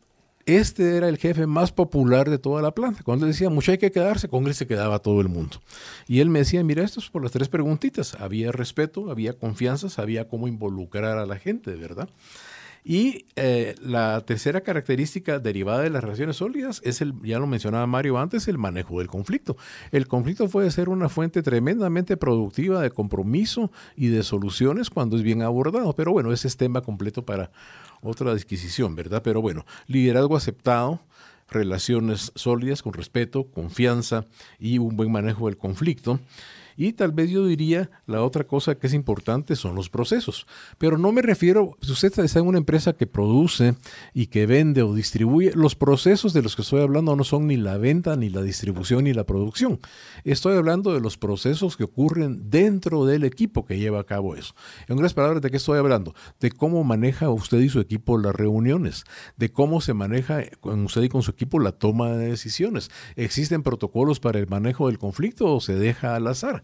[SPEAKER 5] este era el jefe más popular de toda la planta. Cuando le decía, mucho hay que quedarse, con él se quedaba todo el mundo. Y él me decía, mira, esto es por las tres preguntitas. Había respeto, había confianza, sabía cómo involucrar a la gente, ¿verdad? Y eh, la tercera característica derivada de las relaciones sólidas es el, ya lo mencionaba Mario antes, el manejo del conflicto. El conflicto puede ser una fuente tremendamente productiva de compromiso y de soluciones cuando es bien abordado, pero bueno, ese es tema completo para otra disquisición, ¿verdad? Pero bueno, liderazgo aceptado, relaciones sólidas con respeto, confianza y un buen manejo del conflicto. Y tal vez yo diría, la otra cosa que es importante son los procesos. Pero no me refiero, si usted está en una empresa que produce y que vende o distribuye, los procesos de los que estoy hablando no son ni la venta, ni la distribución, ni la producción. Estoy hablando de los procesos que ocurren dentro del equipo que lleva a cabo eso. En otras palabras, ¿de qué estoy hablando? De cómo maneja usted y su equipo las reuniones, de cómo se maneja con usted y con su equipo la toma de decisiones. ¿Existen protocolos para el manejo del conflicto o se deja al azar?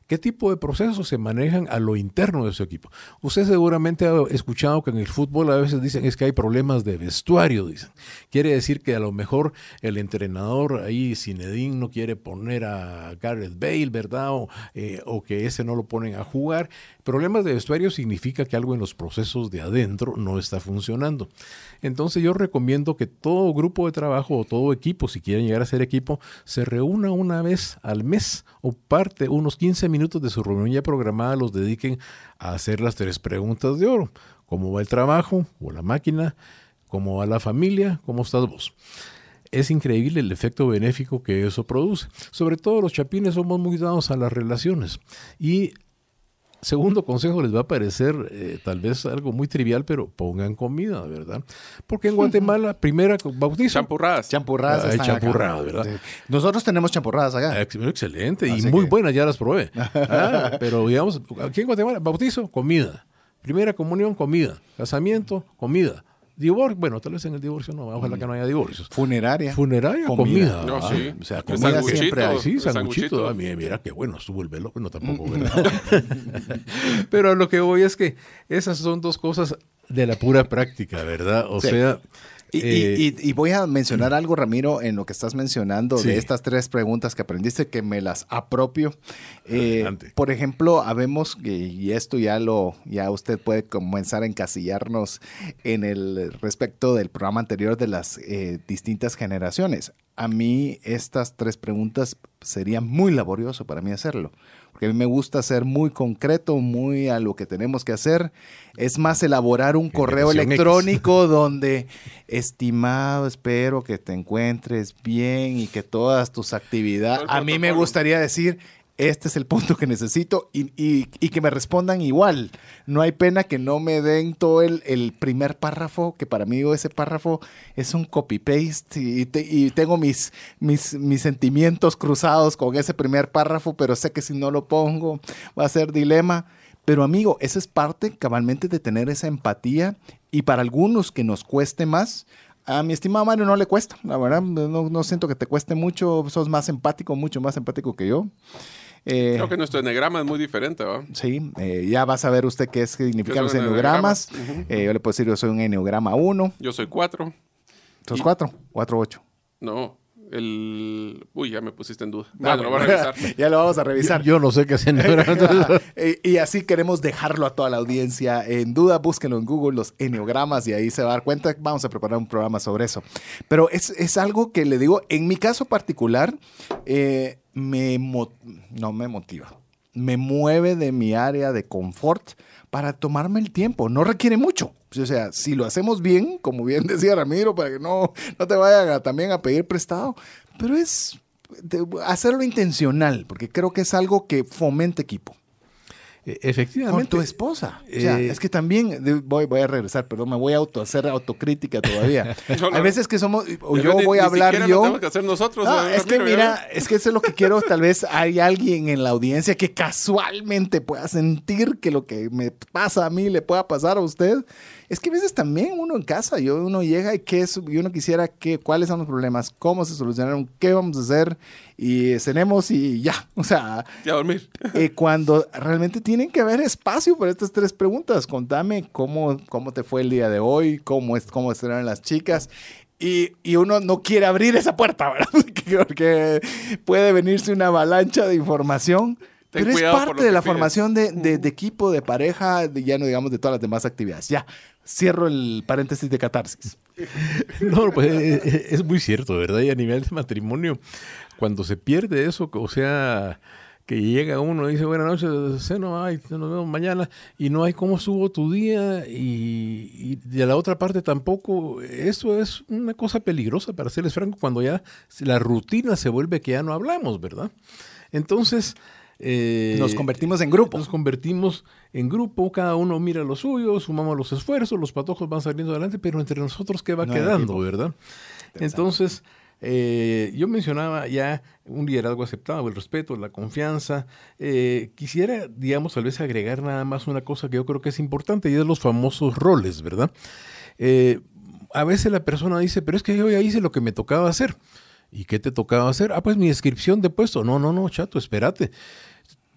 [SPEAKER 5] qué tipo de procesos se manejan a lo interno de su equipo. Usted seguramente ha escuchado que en el fútbol a veces dicen es que hay problemas de vestuario, dicen. Quiere decir que a lo mejor el entrenador ahí, Zinedine, no quiere poner a Gareth Bale, ¿verdad? O, eh, o que ese no lo ponen a jugar. Problemas de vestuario significa que algo en los procesos de adentro no está funcionando. Entonces yo recomiendo que todo grupo de trabajo o todo equipo, si quieren llegar a ser equipo, se reúna una vez al mes o parte unos 15 minutos de su reunión ya programada, los dediquen a hacer las tres preguntas de oro. ¿Cómo va el trabajo o la máquina? ¿Cómo va la familia? ¿Cómo estás vos? es increíble el efecto benéfico que eso produce. Sobre todo los chapines somos muy dados a las relaciones y Segundo consejo les va a parecer eh, tal vez algo muy trivial, pero pongan comida, ¿verdad? Porque en Guatemala, primera bautizo.
[SPEAKER 4] Champurradas.
[SPEAKER 3] Champurradas.
[SPEAKER 5] Hay champurradas, ¿verdad?
[SPEAKER 3] Nosotros tenemos champurradas acá.
[SPEAKER 5] Excelente y muy buenas, ya las probé. Ah, pero digamos, aquí en Guatemala, bautizo, comida. Primera comunión, comida. Casamiento, comida. Divorcio, bueno, tal vez en el divorcio no, ojalá que no haya divorcios.
[SPEAKER 3] Funeraria.
[SPEAKER 5] Funeraria, comida.
[SPEAKER 4] No, sí.
[SPEAKER 5] O sea, comida
[SPEAKER 4] sanguchito,
[SPEAKER 5] siempre hay. Sí, sanguchito.
[SPEAKER 4] sanguchito.
[SPEAKER 5] Ah, mira, mira qué bueno estuvo el velo. No, tampoco, ¿verdad? Pero lo que voy es que esas son dos cosas de la pura práctica, ¿verdad? O
[SPEAKER 3] Sí.
[SPEAKER 5] sea...
[SPEAKER 3] Y, y-
[SPEAKER 5] eh,
[SPEAKER 3] y- y voy a mencionar algo, Ramiro, en lo que estás mencionando
[SPEAKER 5] Sí.
[SPEAKER 3] de estas tres preguntas que aprendiste, que me las apropio. Eh, por ejemplo, habemos, y esto ya lo, ya usted puede comenzar a encasillarnos en el respecto del programa anterior de las eh, distintas generaciones. A mí estas tres preguntas sería muy laborioso para mí hacerlo. Porque a mí me gusta ser muy concreto, muy a lo que tenemos que hacer. Es más, elaborar un correo
[SPEAKER 5] X.
[SPEAKER 3] electrónico donde, estimado, espero que te encuentres bien y que todas tus actividades... A mí me gustaría decir, este es el punto que necesito y, y- y que me respondan igual. No hay pena que no me den todo el, el primer párrafo, que para mí ese párrafo es un copy-paste y, te- y tengo mis, mis, mis sentimientos cruzados con ese primer párrafo, pero sé que si no lo pongo va a ser dilema. Pero amigo, esa es parte cabalmente de tener esa empatía y para algunos que nos cueste más, a mi estimado Mario no le cuesta, la verdad, no, no siento que te cueste mucho, sos más empático, mucho más empático que yo. Eh,
[SPEAKER 4] Creo que nuestro enegrama es muy diferente, ¿va?
[SPEAKER 3] Sí, eh, ya va a saber usted qué es- significan los.
[SPEAKER 4] Ujú.
[SPEAKER 3] Eh, yo le puedo decir, yo soy un enneagrama 1.
[SPEAKER 4] Yo soy cuatro.
[SPEAKER 3] ¿Sos
[SPEAKER 4] Y-
[SPEAKER 3] 4? 4, 8.
[SPEAKER 4] No, el... Uy, ya me pusiste en duda. Bueno, lo voy a revisar.
[SPEAKER 3] ya lo vamos a revisar.
[SPEAKER 5] yo no sé qué. ¿verdad?
[SPEAKER 3] Eh, y así queremos dejarlo a toda la audiencia en duda. Búsquenlo en Google, los enneagramas, y ahí se va a dar cuenta. Vamos a preparar un programa sobre eso. Pero es, es algo que le digo, en mi caso particular, eh, me no me motiva. Me mueve de mi área de confort para tomarme el tiempo. No requiere mucho. O sea, si lo hacemos bien, como bien decía Ramiro, para que no, no te vayan a- también a pedir prestado, pero es hacerlo intencional, porque creo que es algo que fomenta equipo. Con
[SPEAKER 5] Efectivamente.
[SPEAKER 3] tu esposa. O sea,
[SPEAKER 5] Eh,
[SPEAKER 3] es que también, voy, voy a regresar, perdón, me voy a auto, hacer autocrítica todavía.
[SPEAKER 4] No, no.
[SPEAKER 3] Hay veces que somos, o yo
[SPEAKER 4] ni-
[SPEAKER 3] voy a hablar yo.
[SPEAKER 4] Lo tenemos que hacer nosotros.
[SPEAKER 3] No,
[SPEAKER 4] ¿eh,
[SPEAKER 3] es que mira, es que eso es lo que quiero. Tal vez hay alguien en la audiencia que casualmente pueda sentir que lo que me pasa a mí le pueda pasar a usted. Es que a veces también uno en casa, yo uno llega y qué es, y uno quisiera que, cuáles son los problemas, cómo se solucionaron, qué vamos a hacer y cenemos y ya. O sea,
[SPEAKER 4] Ya a dormir.
[SPEAKER 3] eh, cuando realmente tienen que haber espacio para estas tres preguntas. Contame cómo, cómo te fue el día de hoy, cómo, es, cómo estuvieron las chicas. Y, y uno no quiere abrir esa puerta, ¿verdad? Porque puede venirse una avalancha de información.
[SPEAKER 4] Ten
[SPEAKER 3] pero es parte de la
[SPEAKER 4] pides.
[SPEAKER 3] formación de, de- de equipo, de pareja, de, ya no digamos de todas las demás actividades. Ya, cierro el paréntesis de catarsis.
[SPEAKER 5] No, pues eh, eh, es muy cierto, ¿verdad? Y a nivel de matrimonio, cuando se pierde eso, o sea, que llega uno y dice, buenas noches, ceno, ay, nos vemos mañana, y no hay cómo subo tu día, y, y de la otra parte tampoco, eso es una cosa peligrosa, para serles franco, cuando ya la rutina se vuelve que ya no hablamos, ¿verdad? Entonces... eh,
[SPEAKER 3] Nos convertimos en grupo.
[SPEAKER 5] nos convertimos en grupo, cada uno mira lo suyo, sumamos los esfuerzos, los patojos van saliendo adelante, pero entre nosotros, ¿qué va
[SPEAKER 3] No
[SPEAKER 5] quedando, verdad? Entonces, eh, yo mencionaba ya un liderazgo aceptado, el respeto, la confianza. Eh, quisiera, digamos, tal vez agregar nada más una cosa que yo creo que es importante y es los famosos roles, ¿verdad? Eh, a veces la persona dice, pero es que yo ya hice lo que me tocaba hacer. ¿Y qué te tocaba hacer? Ah, pues mi descripción de puesto. No, no, no, chato, espérate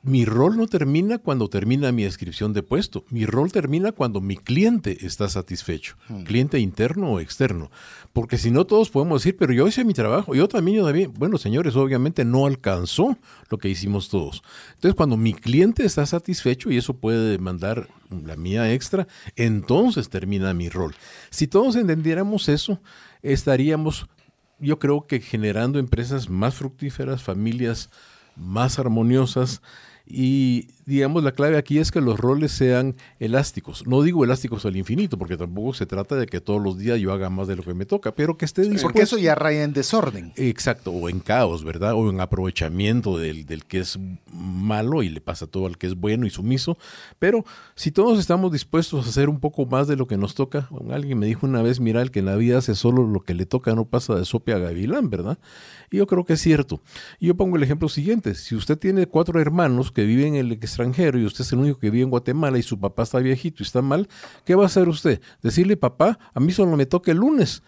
[SPEAKER 5] mi rol no termina cuando termina mi descripción de puesto. Mi rol termina cuando mi cliente está satisfecho, hmm. cliente interno o externo. Porque si no, todos podemos decir, pero yo hice mi trabajo, yo también, yo también. Bueno, señores, obviamente no alcanzó lo que hicimos todos. Entonces, cuando mi cliente está satisfecho y eso puede demandar la mía extra, entonces termina mi rol. Si todos entendiéramos eso, estaríamos, yo creo que generando empresas más fructíferas, familias más armoniosas y digamos, la clave aquí es que los roles sean elásticos. No digo elásticos al infinito, porque tampoco se trata de que todos los días yo haga más de lo que me toca, pero que esté dispuesto.
[SPEAKER 3] Porque eso ya raya en desorden.
[SPEAKER 5] Exacto, o en caos, ¿verdad? O en aprovechamiento del, del que es malo y le pasa todo al que es bueno y sumiso. Pero si todos estamos dispuestos a hacer un poco más de lo que nos toca, alguien me dijo una vez, mira, el que en la vida hace solo lo que le toca no pasa de sope a gavilán, ¿verdad? Y yo creo que es cierto. Y yo pongo el ejemplo siguiente. Si usted tiene cuatro hermanos que viven en el extranjero y usted es el único que vive en Guatemala y su papá está viejito y está mal, ¿qué va a hacer usted? Decirle, papá, a mí solo me toca el lunes.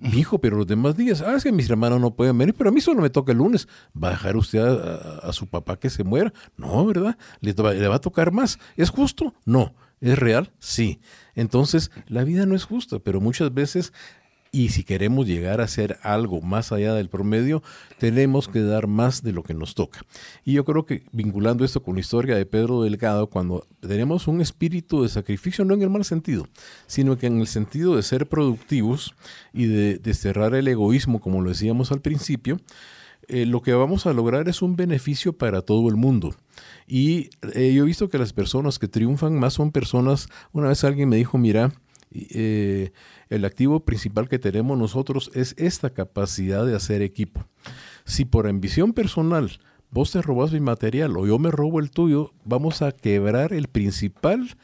[SPEAKER 5] Mi hijo, pero los demás días, ah, es que mis hermanos no pueden venir, pero a mí solo me toca el lunes. ¿Va a dejar usted a, su papá que se muera? No, ¿verdad? ¿Le, ¿Le va a tocar más? ¿Es justo? No. ¿Es real? Sí. Entonces, la vida no es justa, pero muchas veces y si queremos llegar a hacer algo más allá del promedio, tenemos que dar más de lo que nos toca. Y yo creo que vinculando esto con la historia de Pedro Delgado, cuando tenemos un espíritu de sacrificio, no en el mal sentido, sino que en el sentido de ser productivos y de desterrar el egoísmo, como lo decíamos al principio, eh, lo que vamos a lograr es un beneficio para todo el mundo. Y eh, yo he visto que las personas que triunfan más son personas, una vez alguien me dijo, mira, eh, el activo principal que tenemos nosotros es esta capacidad de hacer equipo. Si por ambición personal vos te robas mi material o yo me robo el tuyo, vamos a quebrar el principal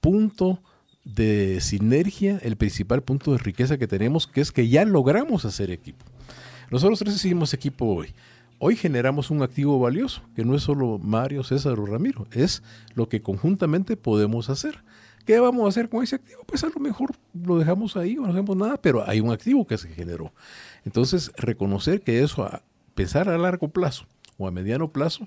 [SPEAKER 5] punto de sinergia, el principal punto de riqueza que tenemos, que es que ya logramos hacer equipo. Nosotros tres hicimos equipo hoy. Hoy generamos un activo valioso, que no es solo Mario, César o Ramiro, es lo que conjuntamente podemos hacer. ¿Qué vamos a hacer con ese activo? Pues a lo mejor lo dejamos ahí o no hacemos nada, pero hay un activo que se generó. Entonces, reconocer que eso, a pensar a largo plazo o a mediano plazo,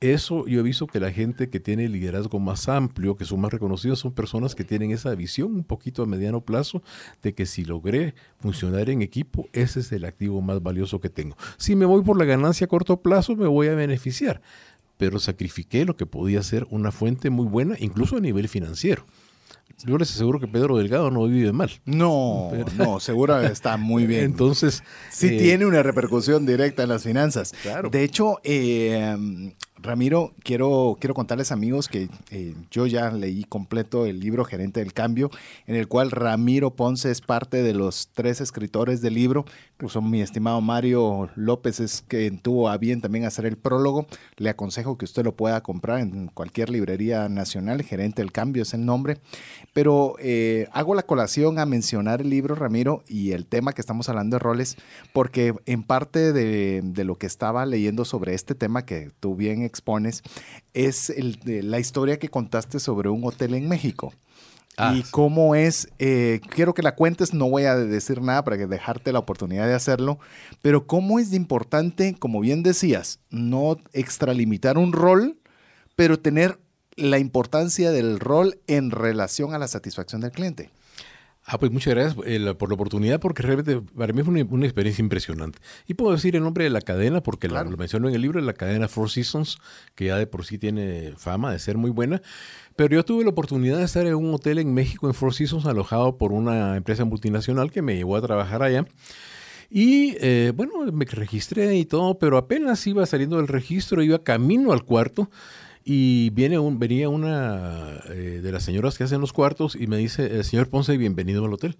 [SPEAKER 5] eso yo he visto que la gente que tiene liderazgo más amplio, que son más reconocidos, son personas que tienen esa visión un poquito a mediano plazo de que si logré funcionar en equipo, ese es el activo más valioso que tengo. Si me voy por la ganancia a corto plazo, me voy a beneficiar, pero sacrifiqué lo que podía ser una fuente muy buena, incluso a nivel financiero yo les aseguro que Pedro Delgado no vive mal.
[SPEAKER 3] No, no, seguro está muy bien.
[SPEAKER 5] Entonces.
[SPEAKER 3] Sí eh, tiene una repercusión directa en las finanzas. Claro. De hecho, eh, Ramiro, quiero, quiero contarles amigos que eh, yo ya leí completo el libro Gerente del Cambio, en el cual Ramiro Ponce es parte de los tres escritores del libro. Incluso mi estimado Mario López es quien tuvo a bien también hacer el prólogo. Le aconsejo que usted lo pueda comprar en cualquier librería nacional. Gerente del Cambio es el nombre. Pero eh, hago la colación a mencionar el libro, Ramiro, y el tema que estamos hablando de roles, porque en parte de, de lo que estaba leyendo sobre este tema que tú bien expones es el, la historia que contaste sobre un hotel en México. Ah, y cómo es, eh, quiero que la cuentes, no voy a decir nada para que dejarte la oportunidad de hacerlo, pero cómo es importante, como bien decías, no extralimitar un rol, pero tener la importancia del rol en relación a la satisfacción del cliente.
[SPEAKER 5] Ah, pues muchas gracias eh, por la oportunidad, porque realmente para mí fue una, experiencia impresionante. Y puedo decir el nombre de la cadena, porque lo menciono en el libro, la cadena Four Seasons, que ya de por sí tiene fama de ser muy buena. Pero yo tuve la oportunidad de estar en un hotel en México, en Four Seasons, alojado por una empresa multinacional que me llevó a trabajar allá. Y eh, bueno, me registré y todo, pero apenas iba saliendo del registro, iba camino al cuarto y viene un, venía una eh, de las señoras que hacen los cuartos y me dice, el señor Ponce, bienvenido al hotel.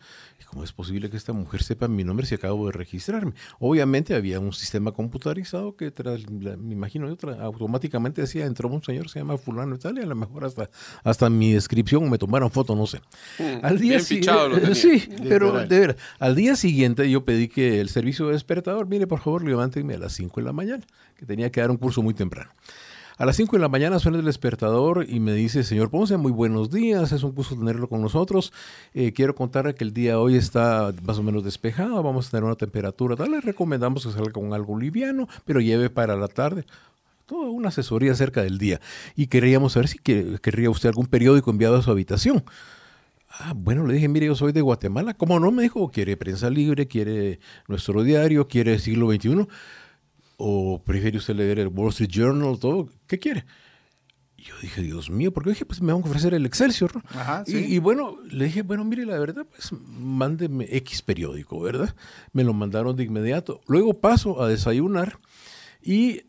[SPEAKER 5] ¿Cómo es posible que esta mujer sepa mi nombre si acabo de registrarme? Obviamente había un sistema computarizado que, tras, me imagino, otra, automáticamente decía, entró un señor, se llama fulano y tal, y a lo mejor hasta, hasta mi descripción me tomaron foto, no sé.
[SPEAKER 4] Mm, al día siguiente,
[SPEAKER 5] sí, pero de ver, al día siguiente yo pedí que el servicio de despertador, mire, por favor, levánteme a las 5 de la mañana, que tenía que dar un curso muy temprano. A las 5 de la mañana suena el despertador y me dice, señor Ponce, muy buenos días, es un gusto tenerlo con nosotros. Eh, quiero contarle que el día hoy está más o menos despejado, vamos a tener una temperatura tal, le recomendamos que salga con algo liviano, pero lleve para la tarde. toda una asesoría acerca del día. Y queríamos saber si querría usted algún periódico enviado a su habitación. Ah, bueno, le dije, mire, yo soy de Guatemala. ¿Cómo no? Me dijo, quiere prensa libre, quiere nuestro diario, quiere siglo XXI. ¿O prefiere usted leer el Wall Street Journal, todo? ¿Qué quiere? yo dije, Dios mío, porque dije, pues me van a ofrecer el Excelsior. y, bueno, le dije, bueno, mire, la verdad, pues mándeme X periódico, ¿verdad? Me lo mandaron de inmediato. Luego paso a desayunar y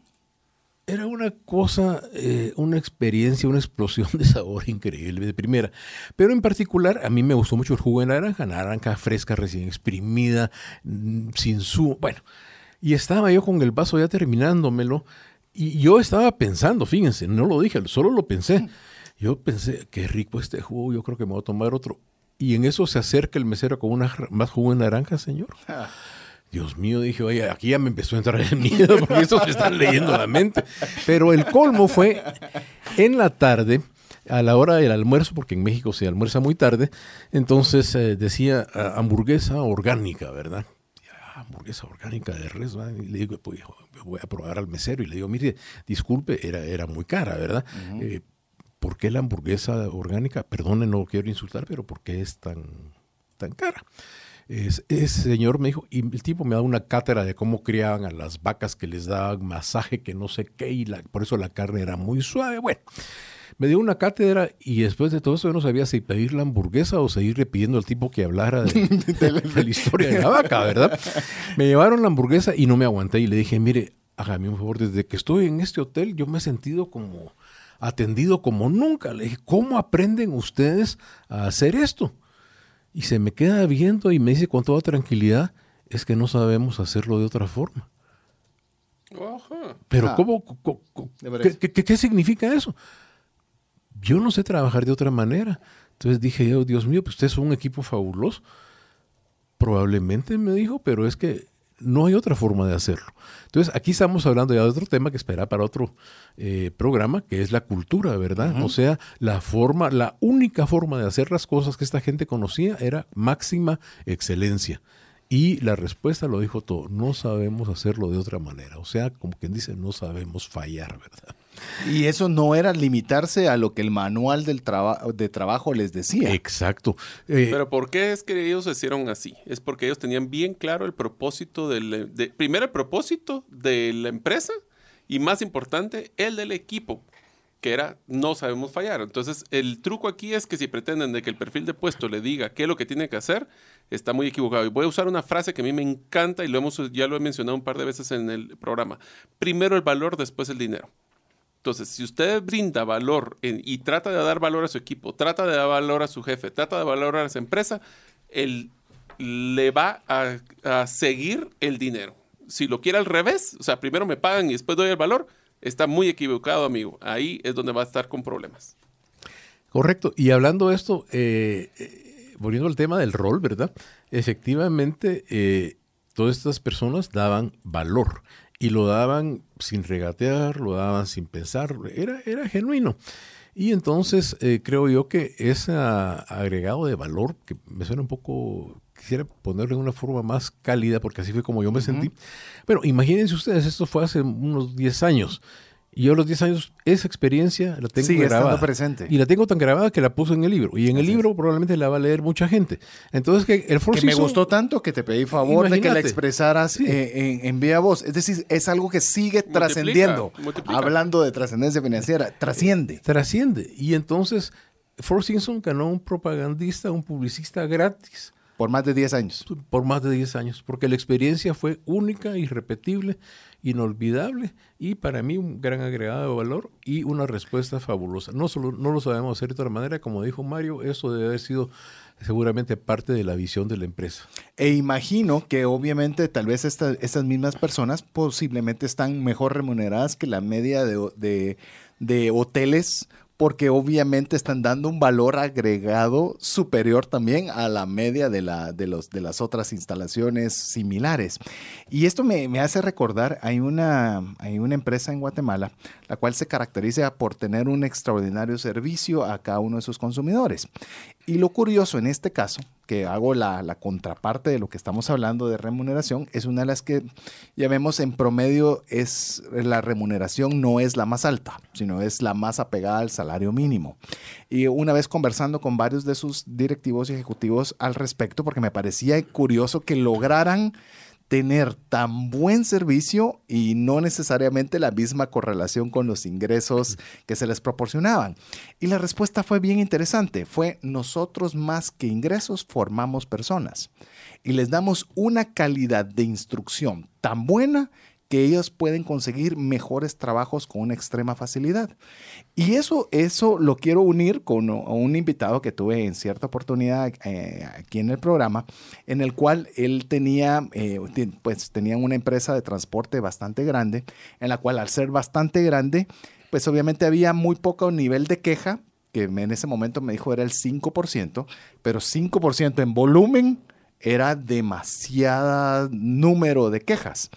[SPEAKER 5] era una cosa, eh, una experiencia, una explosión de sabor increíble de primera. Pero en particular, a mí me gustó mucho el jugo de naranja, naranja fresca, recién exprimida, mm, sin su... Bueno, y estaba yo con el vaso ya terminándomelo y yo estaba pensando, fíjense, no lo dije, solo lo pensé. Yo pensé, qué rico este jugo, yo creo que me voy a tomar otro. Y en eso se acerca el mesero con una más jugo de naranja, señor. Ah. Dios mío, dije, oye, aquí ya me empezó a entrar el miedo porque estos me están leyendo la mente. Pero el colmo fue en la tarde, a la hora del almuerzo, porque en México se almuerza muy tarde, entonces eh, decía ah, hamburguesa orgánica, ¿verdad? Hamburguesa orgánica de res, y le digo, pues, voy a probar al mesero y le digo, mire, disculpe, era, era muy cara, ¿verdad? Eh, ¿Por qué la hamburguesa orgánica, perdone, no quiero insultar, pero ¿por qué es tan, tan cara? ese señor me dijo, y el tipo me da una cátedra de cómo criaban a las vacas que les daban masaje, que no sé qué, y por eso la carne era muy suave. Bueno, me dio una cátedra y después de todo eso yo no sabía si pedir la hamburguesa o seguirle pidiendo al tipo que hablara de, la historia de la vaca, ¿verdad? Me llevaron la hamburguesa y no me aguanté y le dije, mire, hágame un favor, desde que estoy en este hotel yo me he sentido como atendido como nunca. Le dije, ¿cómo aprenden ustedes a hacer esto? Y se me queda viendo y me dice con toda tranquilidad, es que no sabemos hacerlo de otra forma. Pero ah. ¿cómo? qué, significa eso? Yo no sé trabajar de otra manera. Entonces dije, oh, Dios mío, pues ustedes son un equipo fabuloso. Probablemente me dijo, pero es que no hay otra forma de hacerlo. Entonces, aquí estamos hablando ya de otro tema que espera para otro eh, programa, que es la cultura, ¿verdad? O sea, la forma, la única forma de hacer las cosas que esta gente conocía era máxima excelencia. Y la respuesta lo dijo todo, no sabemos hacerlo de otra manera. O sea, como quien dice, no sabemos fallar, ¿verdad?
[SPEAKER 3] Y eso no era limitarse a lo que el manual del de trabajo les decía.
[SPEAKER 5] Exacto.
[SPEAKER 4] Eh, Pero ¿por qué es que ellos se hicieron así? Es porque ellos tenían bien claro el propósito del... De, primero el propósito de la empresa y más importante, el del equipo que era no sabemos fallar. Entonces, el truco aquí es que si pretenden de que el perfil de puesto le diga qué es lo que tiene que hacer, está muy equivocado. Y voy a usar una frase que a mí me encanta y lo hemos, ya lo he mencionado un par de veces en el programa. Primero el valor, después el dinero. Entonces, si usted brinda valor y trata de dar valor a su equipo, trata de dar valor a su jefe, trata de valorar a esa empresa, él le va a, a seguir el dinero. Si lo quiere al revés, o sea, primero me pagan y después doy el valor, está muy equivocado, amigo. Ahí es donde va a estar con problemas.
[SPEAKER 5] Correcto. Y hablando de esto, eh, eh, volviendo al tema del rol, ¿verdad? Efectivamente, eh, todas estas personas daban valor y lo daban sin regatear, lo daban sin pensar, era, era genuino. Y entonces creo yo que ese agregado de valor, que me suena un poco quisiera ponerlo de una forma más cálida, porque así fue como yo me sentí. Pero imagínense ustedes, esto fue hace unos 10 años. Y yo a los 10 años, esa experiencia la tengo Sigue grabada.
[SPEAKER 3] presente.
[SPEAKER 5] Y la tengo tan grabada que la puse en el libro. Y en el libro probablemente la va a leer mucha gente. Entonces, que el
[SPEAKER 3] Que me gustó tanto que te pedí favor de que la expresaras eh, en, vía voz. Es decir, es algo que sigue trascendiendo. Hablando de trascendencia financiera, trasciende.
[SPEAKER 5] Trasciende. Y entonces, Four Simpson ganó un propagandista, un publicista gratis
[SPEAKER 3] por más de 10 años.
[SPEAKER 5] Por más de 10 años, porque la experiencia fue única, irrepetible, inolvidable y para mí un gran agregado de valor y una respuesta fabulosa. No, solo, no lo sabemos hacer de otra manera, como dijo Mario, eso debe haber sido seguramente parte de la visión de la empresa.
[SPEAKER 3] E imagino que obviamente tal vez estas mismas personas posiblemente están mejor remuneradas que la media de, de, de hoteles porque obviamente están dando un valor agregado superior también a la media de, la, de, los, de las otras instalaciones similares. Y esto me, hace recordar, hay una, hay una empresa en Guatemala, la cual se caracteriza por tener un extraordinario servicio a cada uno de sus consumidores. Y lo curioso en este caso que hago la, la, contraparte de lo que estamos hablando de remuneración, es una de las que ya vemos en promedio es la remuneración no es la más alta, sino es la más apegada al salario mínimo. Y una vez conversando con varios de sus directivos y ejecutivos al respecto, porque me parecía curioso que lograran tener tan buen servicio y no necesariamente la misma correlación con los ingresos que se les proporcionaban. Y la respuesta fue bien interesante, fue nosotros más que ingresos formamos personas y les damos una calidad de instrucción tan buena que ellos pueden conseguir mejores trabajos con una extrema facilidad. Y eso, eso lo quiero unir con un invitado que tuve en cierta oportunidad eh, aquí en el programa, en el cual él tenía, eh, pues tenía una empresa de transporte bastante grande, en la cual al ser bastante grande, pues obviamente había muy poco nivel de queja, que en ese momento me dijo era el 5%, pero 5% en volumen era demasiado número de quejas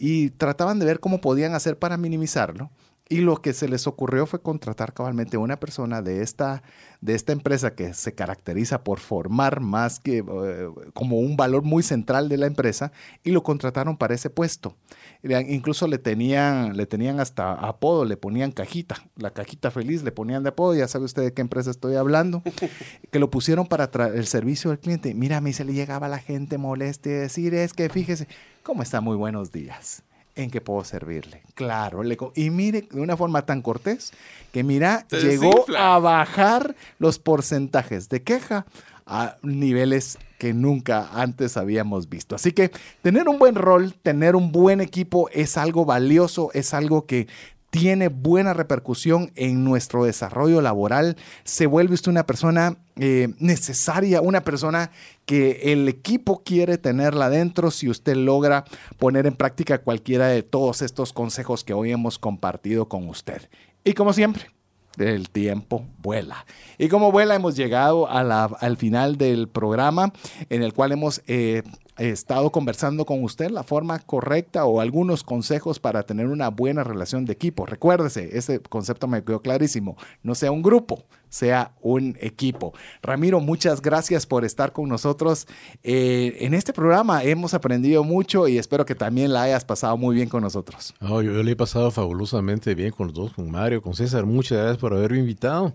[SPEAKER 3] y trataban de ver cómo podían hacer para minimizarlo. Y lo que se les ocurrió fue contratar cabalmente a una persona de esta, de esta empresa que se caracteriza por formar más que eh, como un valor muy central de la empresa y lo contrataron para ese puesto. Incluso le tenían, le tenían hasta apodo, le ponían cajita, la cajita feliz, le ponían de apodo, ya sabe usted de qué empresa estoy hablando, que lo pusieron para el servicio del cliente. Mira, a mí se le llegaba la gente molesta y decir, es que fíjese, ¿cómo está? Muy buenos días en qué puedo servirle. Claro, le, y mire, de una forma tan cortés, que mira, llegó a bajar los porcentajes de queja a niveles que nunca antes habíamos visto. Así que tener un buen rol, tener un buen equipo es algo valioso, es algo que tiene buena repercusión en nuestro desarrollo laboral, se vuelve usted una persona eh, necesaria, una persona que el equipo quiere tenerla dentro si usted logra poner en práctica cualquiera de todos estos consejos que hoy hemos compartido con usted. Y como siempre, el tiempo vuela. Y como vuela, hemos llegado al final del programa en el cual hemos eh, estado conversando con usted la forma correcta o algunos consejos para tener una buena relación de equipo. Recuérdese, ese concepto me quedó clarísimo. No sea un grupo, sea un equipo. Ramiro, muchas gracias por estar con nosotros. Eh, en este programa hemos aprendido mucho y espero que también la hayas pasado muy bien con nosotros.
[SPEAKER 5] yo, yo le he pasado fabulosamente bien con los dos, con Mario, con César. Muchas gracias por haberme invitado.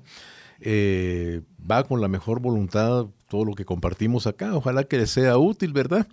[SPEAKER 5] Eh, va con la mejor voluntad todo lo que compartimos acá. Ojalá que les sea útil, ¿verdad?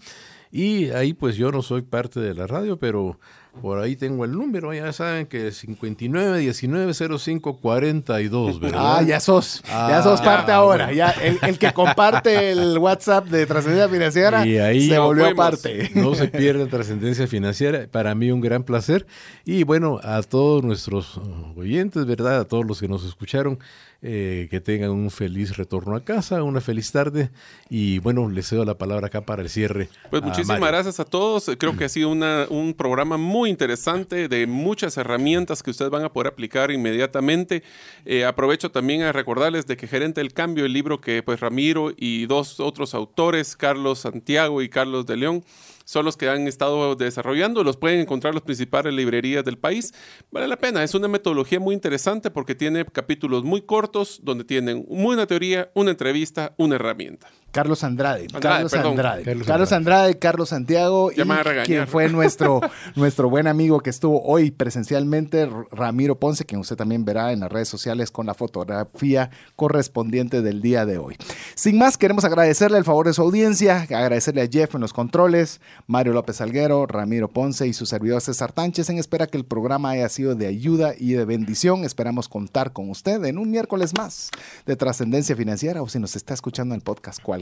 [SPEAKER 5] Y ahí pues yo no soy parte de la radio, pero por ahí tengo el número, ya saben que es 59 19 05 42, ¿verdad?
[SPEAKER 3] Ah, ya sos, ya ah, sos parte ahora. Ya el, que comparte el WhatsApp de Trascendencia Financiera y ahí se volvió parte.
[SPEAKER 5] No se pierde Trascendencia Financiera, para mí un gran placer. Y bueno, a todos nuestros oyentes, ¿verdad? A todos los que nos escucharon, eh, que tengan un feliz retorno a casa, una feliz tarde y bueno, les cedo la palabra acá para el cierre.
[SPEAKER 4] Pues muchísimas gracias a todos. Creo que ha sido un programa muy interesante de muchas herramientas que ustedes van a poder aplicar inmediatamente. Eh, aprovecho también a recordarles de que Gerente del Cambio, el libro que pues Ramiro y dos otros autores, Carlos Santiago y Carlos de León, son los que han estado desarrollando. Los pueden encontrar las principales librerías del país. Vale la pena. Es una metodología muy interesante porque tiene capítulos muy cortos donde tienen una teoría, una entrevista, una herramienta.
[SPEAKER 3] Carlos Andrade. Carlos, Andrade. Carlos, Andrade. Carlos Santiago. y quien fue nuestro, nuestro buen amigo que estuvo hoy presencialmente, Ramiro Ponce, quien usted también verá en las redes sociales con la fotografía correspondiente del día de hoy. Sin más, queremos agradecerle el favor de su audiencia, agradecerle a Jeff en los controles, Mario López Alguero, Ramiro Ponce y su servidor César Tánchez en espera que el programa haya sido de ayuda y de bendición. Esperamos contar con usted en un miércoles más de trascendencia financiera o si nos está escuchando en podcast cual